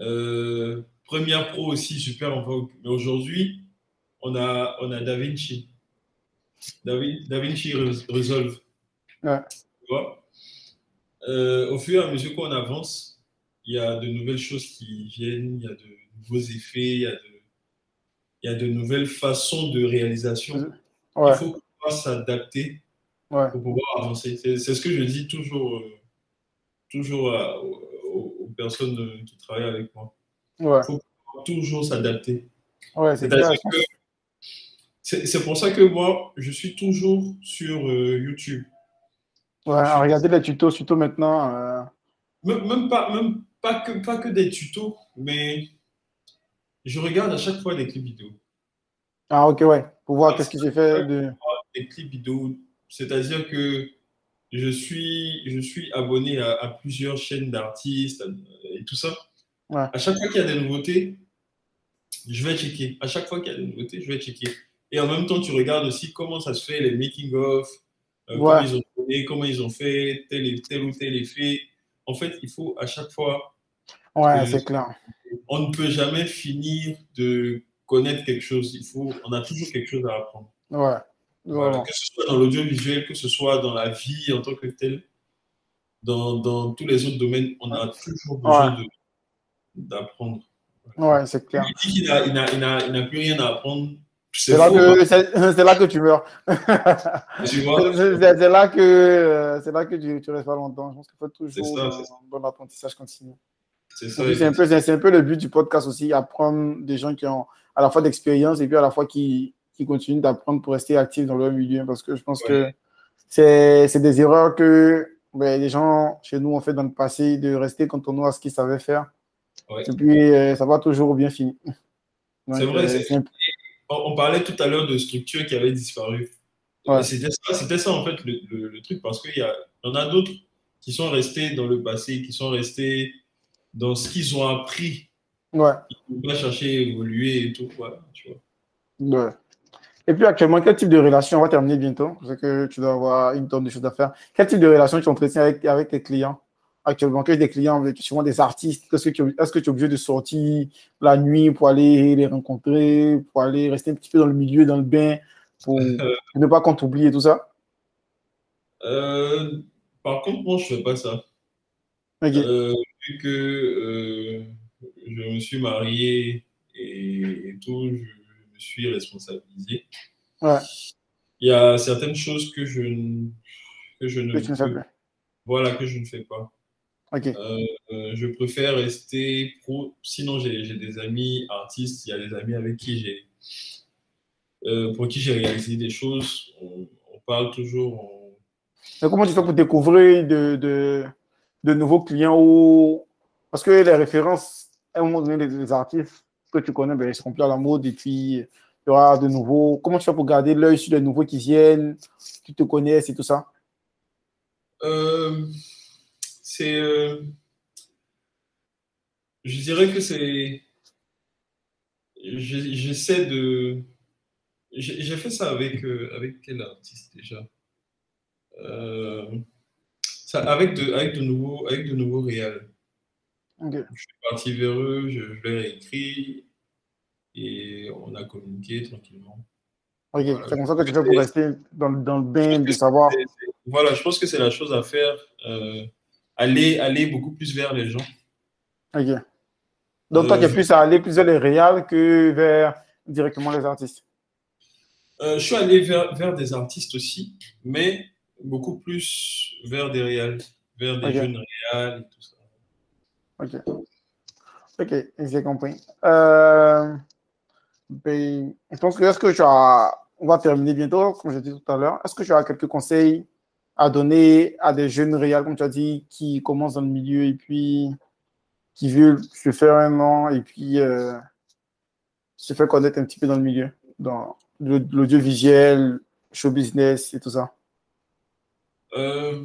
Euh, Premiere Pro aussi, super en vogue. Mais aujourd'hui, on a, on a DaVinci. DaVinci Resolve. Ouais. Tu vois? Au fur et à mesure qu'on avance, il y a de nouvelles choses qui viennent, il y a de nouveaux effets, il y a de, il y a de nouvelles façons de réalisation. Il faut pouvoir s'adapter pour pouvoir avancer. C'est ce que je dis toujours, euh, toujours aux, personnes euh, qui travaillent avec moi. Il faut toujours s'adapter. C'est pour ça que moi, je suis toujours sur euh, YouTube. Ouais, regardez les tutos, tutos maintenant. Même, pas, même pas que, pas que des tutos, mais je regarde à chaque fois des clips vidéo. Ah, ok, ouais. Pour voir qu'est-ce que j'ai fait de. Des clips vidéo. C'est-à-dire que je suis, je suis abonné à, plusieurs chaînes d'artistes et tout ça. Ouais. À chaque fois qu'il y a des nouveautés, je vais checker. À chaque fois qu'il y a des nouveautés, je vais checker. Et en même temps, tu regardes aussi comment ça se fait, les making-of, euh, comment, ils ont, comment ils ont fait tel, tel ou tel effet. En fait, il faut à chaque fois Ouais, c'est clair. On ne peut jamais finir de connaître quelque chose. Il faut, on a toujours quelque chose à apprendre. Ouais. que ce soit dans l'audiovisuel, que ce soit dans la vie en tant que tel, dans, dans tous les autres domaines, on a toujours besoin d'apprendre. Ouais, c'est clair. Il dit qu'il n'a plus rien à apprendre. C'est là, que, là que tu meurs. c'est là que, c'est là que tu, tu restes pas longtemps. Je pense qu'il faut toujours un bon apprentissage continu. C'est un, peu, un peu le but du podcast aussi, apprendre des gens qui ont à la fois d'expérience et puis à la fois qui, qui continuent d'apprendre pour rester actifs dans leur milieu. Parce que je pense que c'est des erreurs que ben, les gens chez nous ont fait dans le passé de rester cantonné à ce qu'ils savaient faire. Et puis, euh, ça va toujours bien finir. C'est vrai. Euh, on, parlait tout à l'heure de structures qui avaient disparu. C'était ça, ça, en fait, le, le, truc, parce qu'il y, y en a d'autres qui sont restés dans le passé, qui sont restés dans ce qu'ils ont appris. Ouais. Ils vont pas chercher à évoluer et tout, voilà, tu vois. Ouais. Et puis actuellement, quel type de relation, on va terminer bientôt, sais que tu dois avoir une tonne de choses à faire. Quel type de relation tu entretiens avec, avec tes clients? Actuellement Que des clients, souvent des artistes Est-ce que tu est-ce que tu es obligé de sortir la nuit pour aller les rencontrer, pour aller rester un petit peu dans le milieu, dans le bain, pour ne pas qu'on t'oublie et tout ça? Euh, Par contre, moi, je ne fais pas ça. Euh, vu que euh, je me suis marié et, tout, je me suis responsabilisé. Ouais. Il y a certaines choses que je, que je ne, fais Voilà, que je ne fais pas. Ok. Euh, je préfère rester pro. Sinon, j'ai des amis artistes, il y a des amis avec qui j'ai. Euh, pour qui j'ai réalisé des choses. On, parle toujours. comment tu fais pour découvrir de, de de nouveaux clients ou. Parce que les références, à un moment donné, les, artistes que tu connais, ben, ils seront plus à la mode et puis il y aura de nouveaux. Comment tu fais pour garder l'œil sur les nouveaux qui viennent, qui te connaissent et tout ça? Euh, euh, C'est. Je dirais que c'est. J'essaie de. J'ai fait ça avec, euh, avec quel artiste déjà? Euh, ça, avec, de, avec, de nouveaux, avec de nouveaux réels. Je suis parti vers eux, je, je leur ai écrit et on a communiqué tranquillement. Ok, c'est comme ça que tu fais pour rester dans, dans le bain de savoir. voilà, je pense que c'est la chose à faire. Euh, aller, aller beaucoup plus vers les gens. Ok. Donc, toi, tu es plus à aller plus vers les réals que vers directement les artistes euh, Je suis allé vers, vers, des artistes aussi, mais beaucoup plus vers des réals, vers des jeunes réals et tout ça. Ok. Ok, j'ai compris. Euh, ben, je pense que est-ce que tu as. On va terminer bientôt, comme je dit tout à l'heure. Est-ce que tu as quelques conseils à donner à des jeunes réels, comme tu as dit, qui commencent dans le milieu et puis qui veulent se faire un nom et puis euh, se faire connaître un petit peu dans le milieu, dans l'audiovisuel, show business et tout ça euh,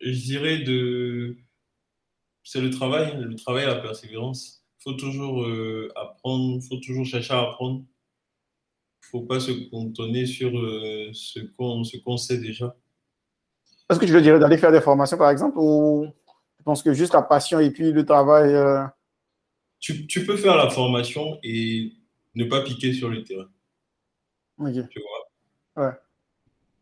Je dirais de. C'est le travail, le travail la persévérance. Il faut toujours euh, apprendre, il faut toujours chercher à apprendre. Il ne faut pas se cantonner sur ce qu'on sait déjà. Est-ce que tu veux dire d'aller faire des formations, par exemple, ou je pense que juste la passion et puis le travail euh, tu, tu, peux faire la formation et ne pas piquer sur le terrain. Ok. Tu vois? Ouais.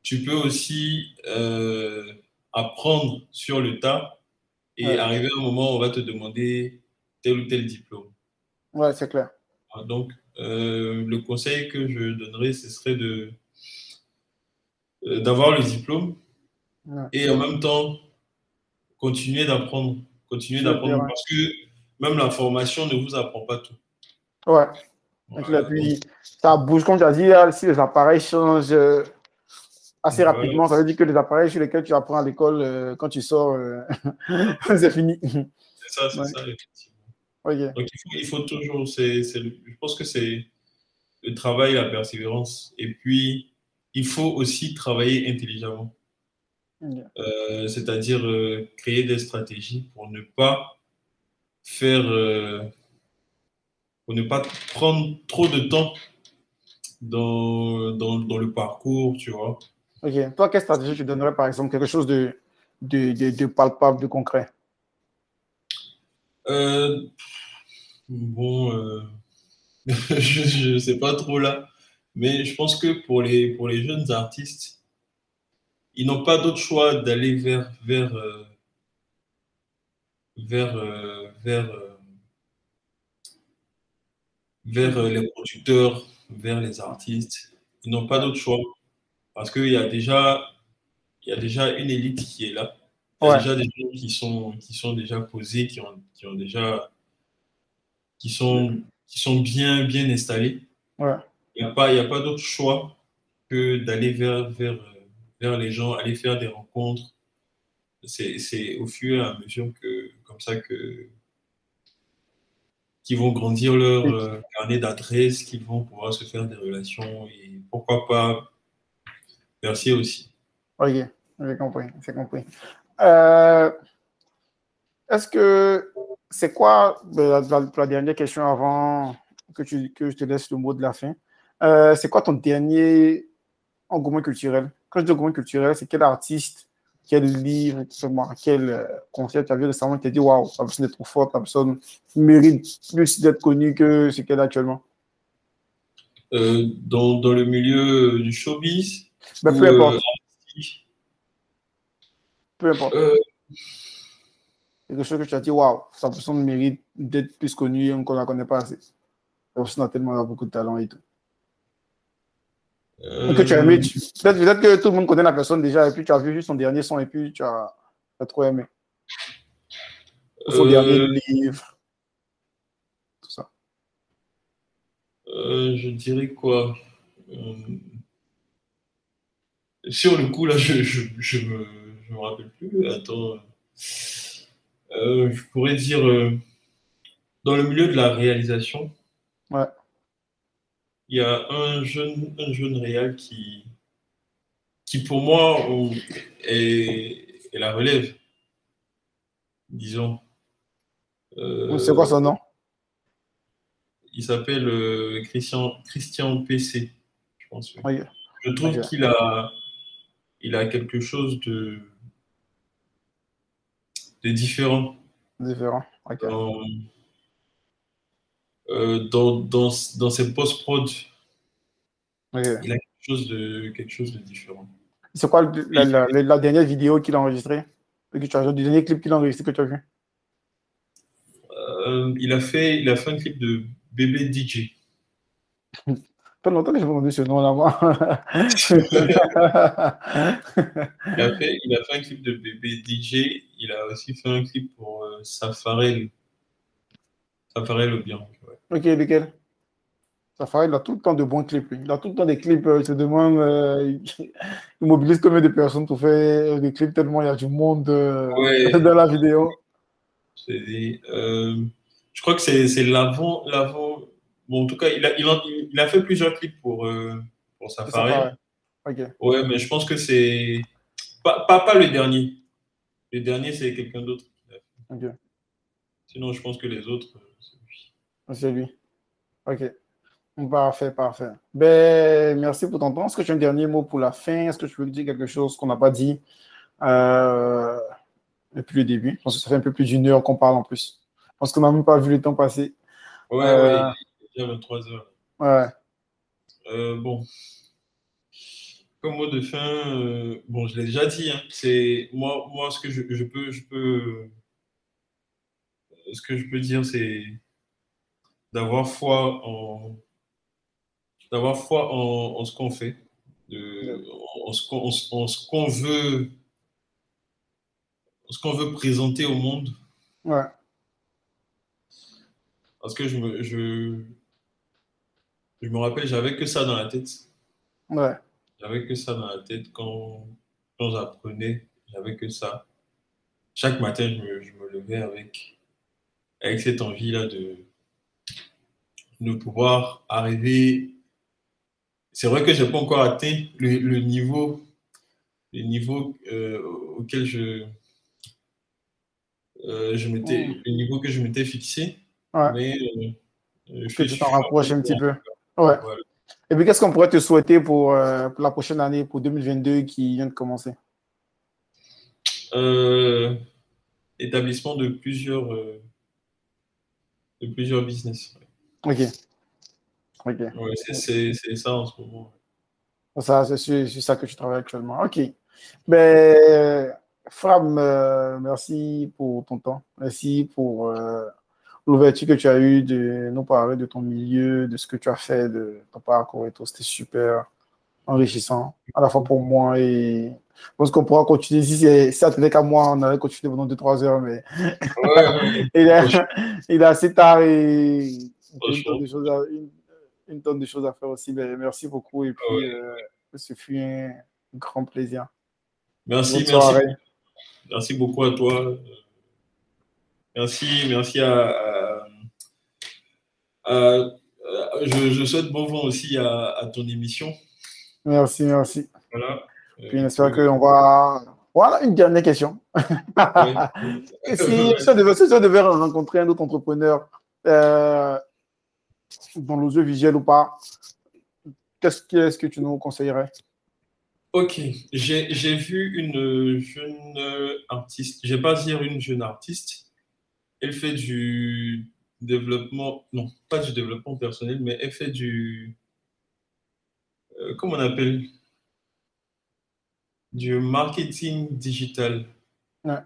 Tu peux aussi euh, apprendre sur le tas et arriver à un moment où on va te demander tel ou tel diplôme. Ouais, c'est clair. Donc, euh, le conseil que je donnerais, ce serait de d'avoir le diplôme et en même temps, continuer d'apprendre. Continuer d'apprendre parce que même la formation ne vous apprend pas tout. Ouais. puis, ça bouge, comme tu as dit, si les appareils changent euh, assez rapidement, ça veut dire que les appareils sur lesquels tu apprends à l'école, euh, quand tu sors, euh, c'est fini. C'est ça, c'est ça, effectivement. Donc, il faut, toujours, je pense que c'est le travail, la persévérance. Et puis, il faut aussi travailler intelligemment. Euh, c'est-à-dire euh, créer des stratégies pour ne pas faire, euh, pour ne pas prendre trop de temps dans, dans, dans, le parcours, tu vois. Ok. Toi, quelle stratégie tu donnerais, par exemple, quelque chose de, de, de, palpable, de concret? Bon, je ne sais pas trop là, mais je pense que pour les, pour les jeunes artistes, ils n'ont pas d'autre choix d'aller vers, vers, euh, vers, euh, vers, euh, vers les producteurs, vers les artistes. Ils n'ont pas d'autre choix parce qu'il y a déjà il y a déjà une élite qui est là. Il y a déjà des gens qui sont, qui sont déjà posés, qui ont, qui ont déjà qui sont, qui sont bien, bien installés. Il n'y a pas, il y a pas d'autre choix que d'aller vers, vers, vers les gens, aller faire des rencontres. C'est au fur et à mesure que, comme ça, que qu'ils vont grandir leur euh, carnet d'adresses, qu'ils vont pouvoir se faire des relations et pourquoi pas merci aussi. Ok, j'ai compris, j'ai compris. Euh, est-ce que c'est quoi, ben, la, la, dernière question avant que, tu, que je te laisse le mot de la fin, euh, c'est quoi ton dernier engouement culturel? Quand je dis engouement culturel, c'est quel artiste, quel livre, quel euh, concert tu as vu récemment qui t'a dit waouh, la personne est trop forte, la personne mérite plus d'être connue que ce qu'elle est actuellement? Euh, dans, dans, le milieu du showbiz ben, Peu importe. Euh, peu importe. Quelque chose que tu as dit waouh, sa personne mérite d'être plus connue et qu'on ne la connaît pas assez. La personne a tellement beaucoup de talent et tout. Que tu as aimé. Peut-être que tout le monde connaît la personne déjà, et puis tu as vu juste son dernier son, et puis tu as, trop aimé. Son euh... dernier livre. Tout ça. Euh, je dirais quoi euh, Sur le coup, là, je, je, je, me, je me rappelle plus. Attends. Euh, je pourrais dire dans le milieu de la réalisation. Ouais il y a un jeune, un jeune réel qui, qui pour moi est, la relève, disons. Euh, C'est quoi son nom? Il s'appelle euh, Christian, Christian PC, je pense. oui. Je trouve qu'il a, il a quelque chose de, de différent Différent. Ok. dans, dans, dans, dans ses post-prod. Ok. Il a quelque chose de, quelque chose de différent. C'est quoi le- la, la- la- la dernière vidéo qu'il a enregistrée? Que tu as, Le dernier clip qu'il a enregistré que tu as vu? Euh, il, a fait, il a fait un clip de bébé DJ. Fait longtemps que me demandé ce nom là-bas. Il a, fait, il a fait un clip de bébé DJ. Il a aussi fait un clip pour euh, Safarel. Safarel au bien. Ok, lequel Safari, il a tout le temps de bons clips. Il a tout le temps des clips. euh, Il se demande, euh, il mobilise combien de personnes pour faire des clips tellement il y a du monde euh, Ouais. dans la vidéo. Euh, je crois que c'est l'avant. Bon, en tout cas, il a, il a, il a fait plusieurs clips pour, pour Safari. Safari. Ouais, mais je pense que c'est. Pas, pas, pas le dernier. Le dernier, c'est quelqu'un d'autre. qui l'a fait. Ok. Sinon, je pense que les autres, c'est lui. C'est lui. Ok. Parfait, parfait. Ben, merci pour ton temps. Est-ce que tu as un dernier mot pour la fin? Est-ce que tu veux dire quelque chose qu'on n'a pas dit euh, depuis le début? Je pense que ça fait un peu plus d'une heure qu'on parle en plus. Je pense qu'on n'a même pas vu le temps passer. Ouais, Euh, ouais, il est déjà 23 heures. Ouais. Euh, bon. Comme mot de fin, euh, bon, je l'ai déjà dit, hein, c'est moi, moi, ce que je, je peux, je peux, ce que je peux dire, c'est d'avoir foi en, d'avoir foi en, en ce qu'on fait, de, en ce qu'on, en ce- qu'on veut, en ce qu'on veut présenter au monde, Ouais. parce que je me, je, je me rappelle, j'avais que ça dans la tête. Ouais. J'avais que ça dans la tête quand, quand j'apprenais, j'avais que ça. Chaque matin, je me, je me levais avec, avec cette envie-là de, de pouvoir arriver. C'est vrai que je n'ai pas encore atteint le, le niveau, le niveau euh, auquel je, euh, je m'étais, le niveau que je m'étais fixé. Ouais. Mais euh, je Que tu t'en rapproches un petit peu. Ouais. Voilà. Et puis, qu'est-ce qu'on pourrait te souhaiter pour, pour la prochaine année, pour 2022 qui vient de commencer? Établissement de plusieurs, de plusieurs business. Ok. Ok. Ouais, c'est- ça en ce moment. Ça, c'est ça que tu travailles actuellement. OK. Ben, Fram, euh, merci pour ton temps. Merci pour euh, l'ouverture que tu as eue de nous parler de ton milieu, de ce que tu as fait, de ton parcours et tout. C'était super enrichissant, à la fois pour moi et je pense qu'on pourra continuer. Si ça tenait qu'à moi, on allait continuer pendant 2-3 heures, mais Ouais, ouais. il est, il est assez tard et une tonne de choses à, une, une tonne de choses à faire aussi. Ben, merci beaucoup et puis Ouais. euh, ce fut un grand plaisir. Merci, Bonne merci, soirée. merci beaucoup à toi. Merci, merci à. à- à- à- je, je souhaite bon vent aussi à, à ton émission. Merci, merci. Voilà. Puis j'espère qu'on va. Voilà une dernière question. Ouais. Si, si on devait, si on devait rencontrer un autre entrepreneur euh, dans l'audiovisuel ou pas, qu'est-ce qu'est-ce que tu nous conseillerais? Ok, j'ai j'ai vu une jeune artiste, je vais pas dire une jeune artiste, elle fait du développement, non, pas du développement personnel, mais elle fait du, euh, comment on appelle? Du marketing digital. Ouais.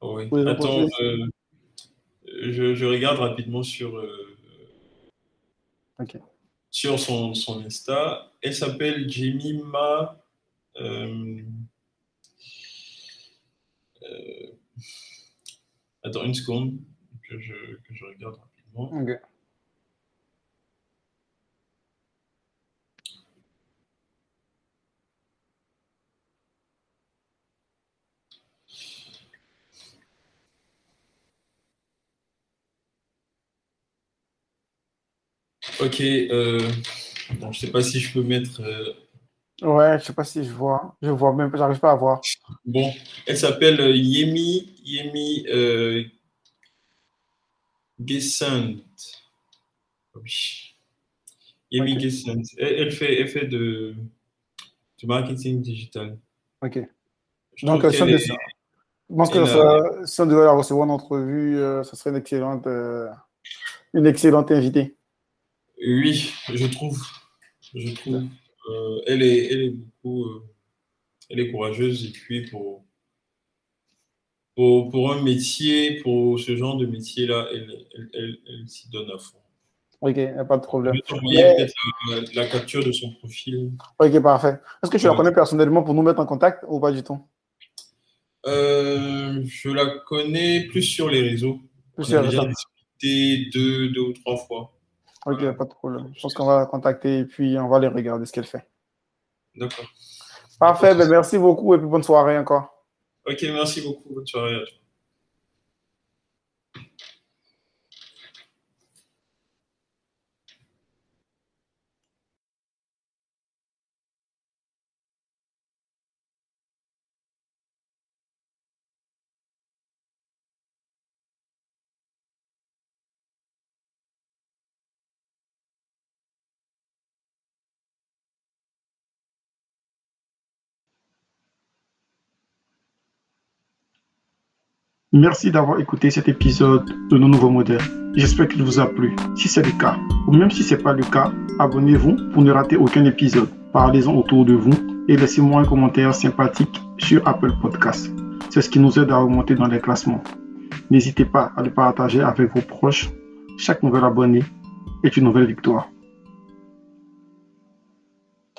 Oui. Pour les Attends, euh, je, je regarde rapidement sur, euh, Ok. sur son, son Insta. Elle s'appelle Jemima. euh, euh, attends une seconde que je, que je regarde rapidement. Ok. Ok, euh, bon, je sais pas si je peux mettre. euh, Ouais, je sais pas si je vois. Je vois même pas, j'arrive pas à voir. bon, elle s'appelle euh, Yemi, Yemi euh, Gesund. Oui. Yemi Ok. Gesund. Elle, elle fait, elle fait de, du marketing digital. Ok. Je Donc, euh, est- je pense que ça- si on devait la recevoir en entrevue, ce serait une excellente, une excellente invitée. Oui, je trouve. Je trouve. Euh, elle, est, elle est beaucoup. euh, elle est courageuse et puis pour, pour, pour un métier, pour ce genre de métier-là, elle, elle, elle, elle s'y donne à fond. Ok, pas de Je problème. vais t'envoyer peut-être la, la capture de son profil. Ok, parfait. Est-ce que tu la connais personnellement pour nous mettre en contact ou pas du tout? Euh, je la connais plus sur les réseaux. Plus On sur les déjà réseaux. discuté deux, deux ou trois fois. Ok, pas de problème. Je pense qu'on va la contacter et puis on va aller regarder ce qu'elle fait. D'accord. Parfait, ben merci beaucoup et puis bonne soirée encore. Ok, merci beaucoup. Bonne soirée Merci d'avoir écouté cet épisode de nos nouveaux modèles. J'espère qu'il vous a plu. Si c'est le cas, ou même si ce n'est pas le cas, abonnez-vous pour ne rater aucun épisode. Parlez-en autour de vous et laissez-moi un commentaire sympathique sur Apple Podcasts. C'est ce qui nous aide à remonter dans les classements. N'hésitez pas à le partager avec vos proches. Chaque nouvel abonné est une nouvelle victoire.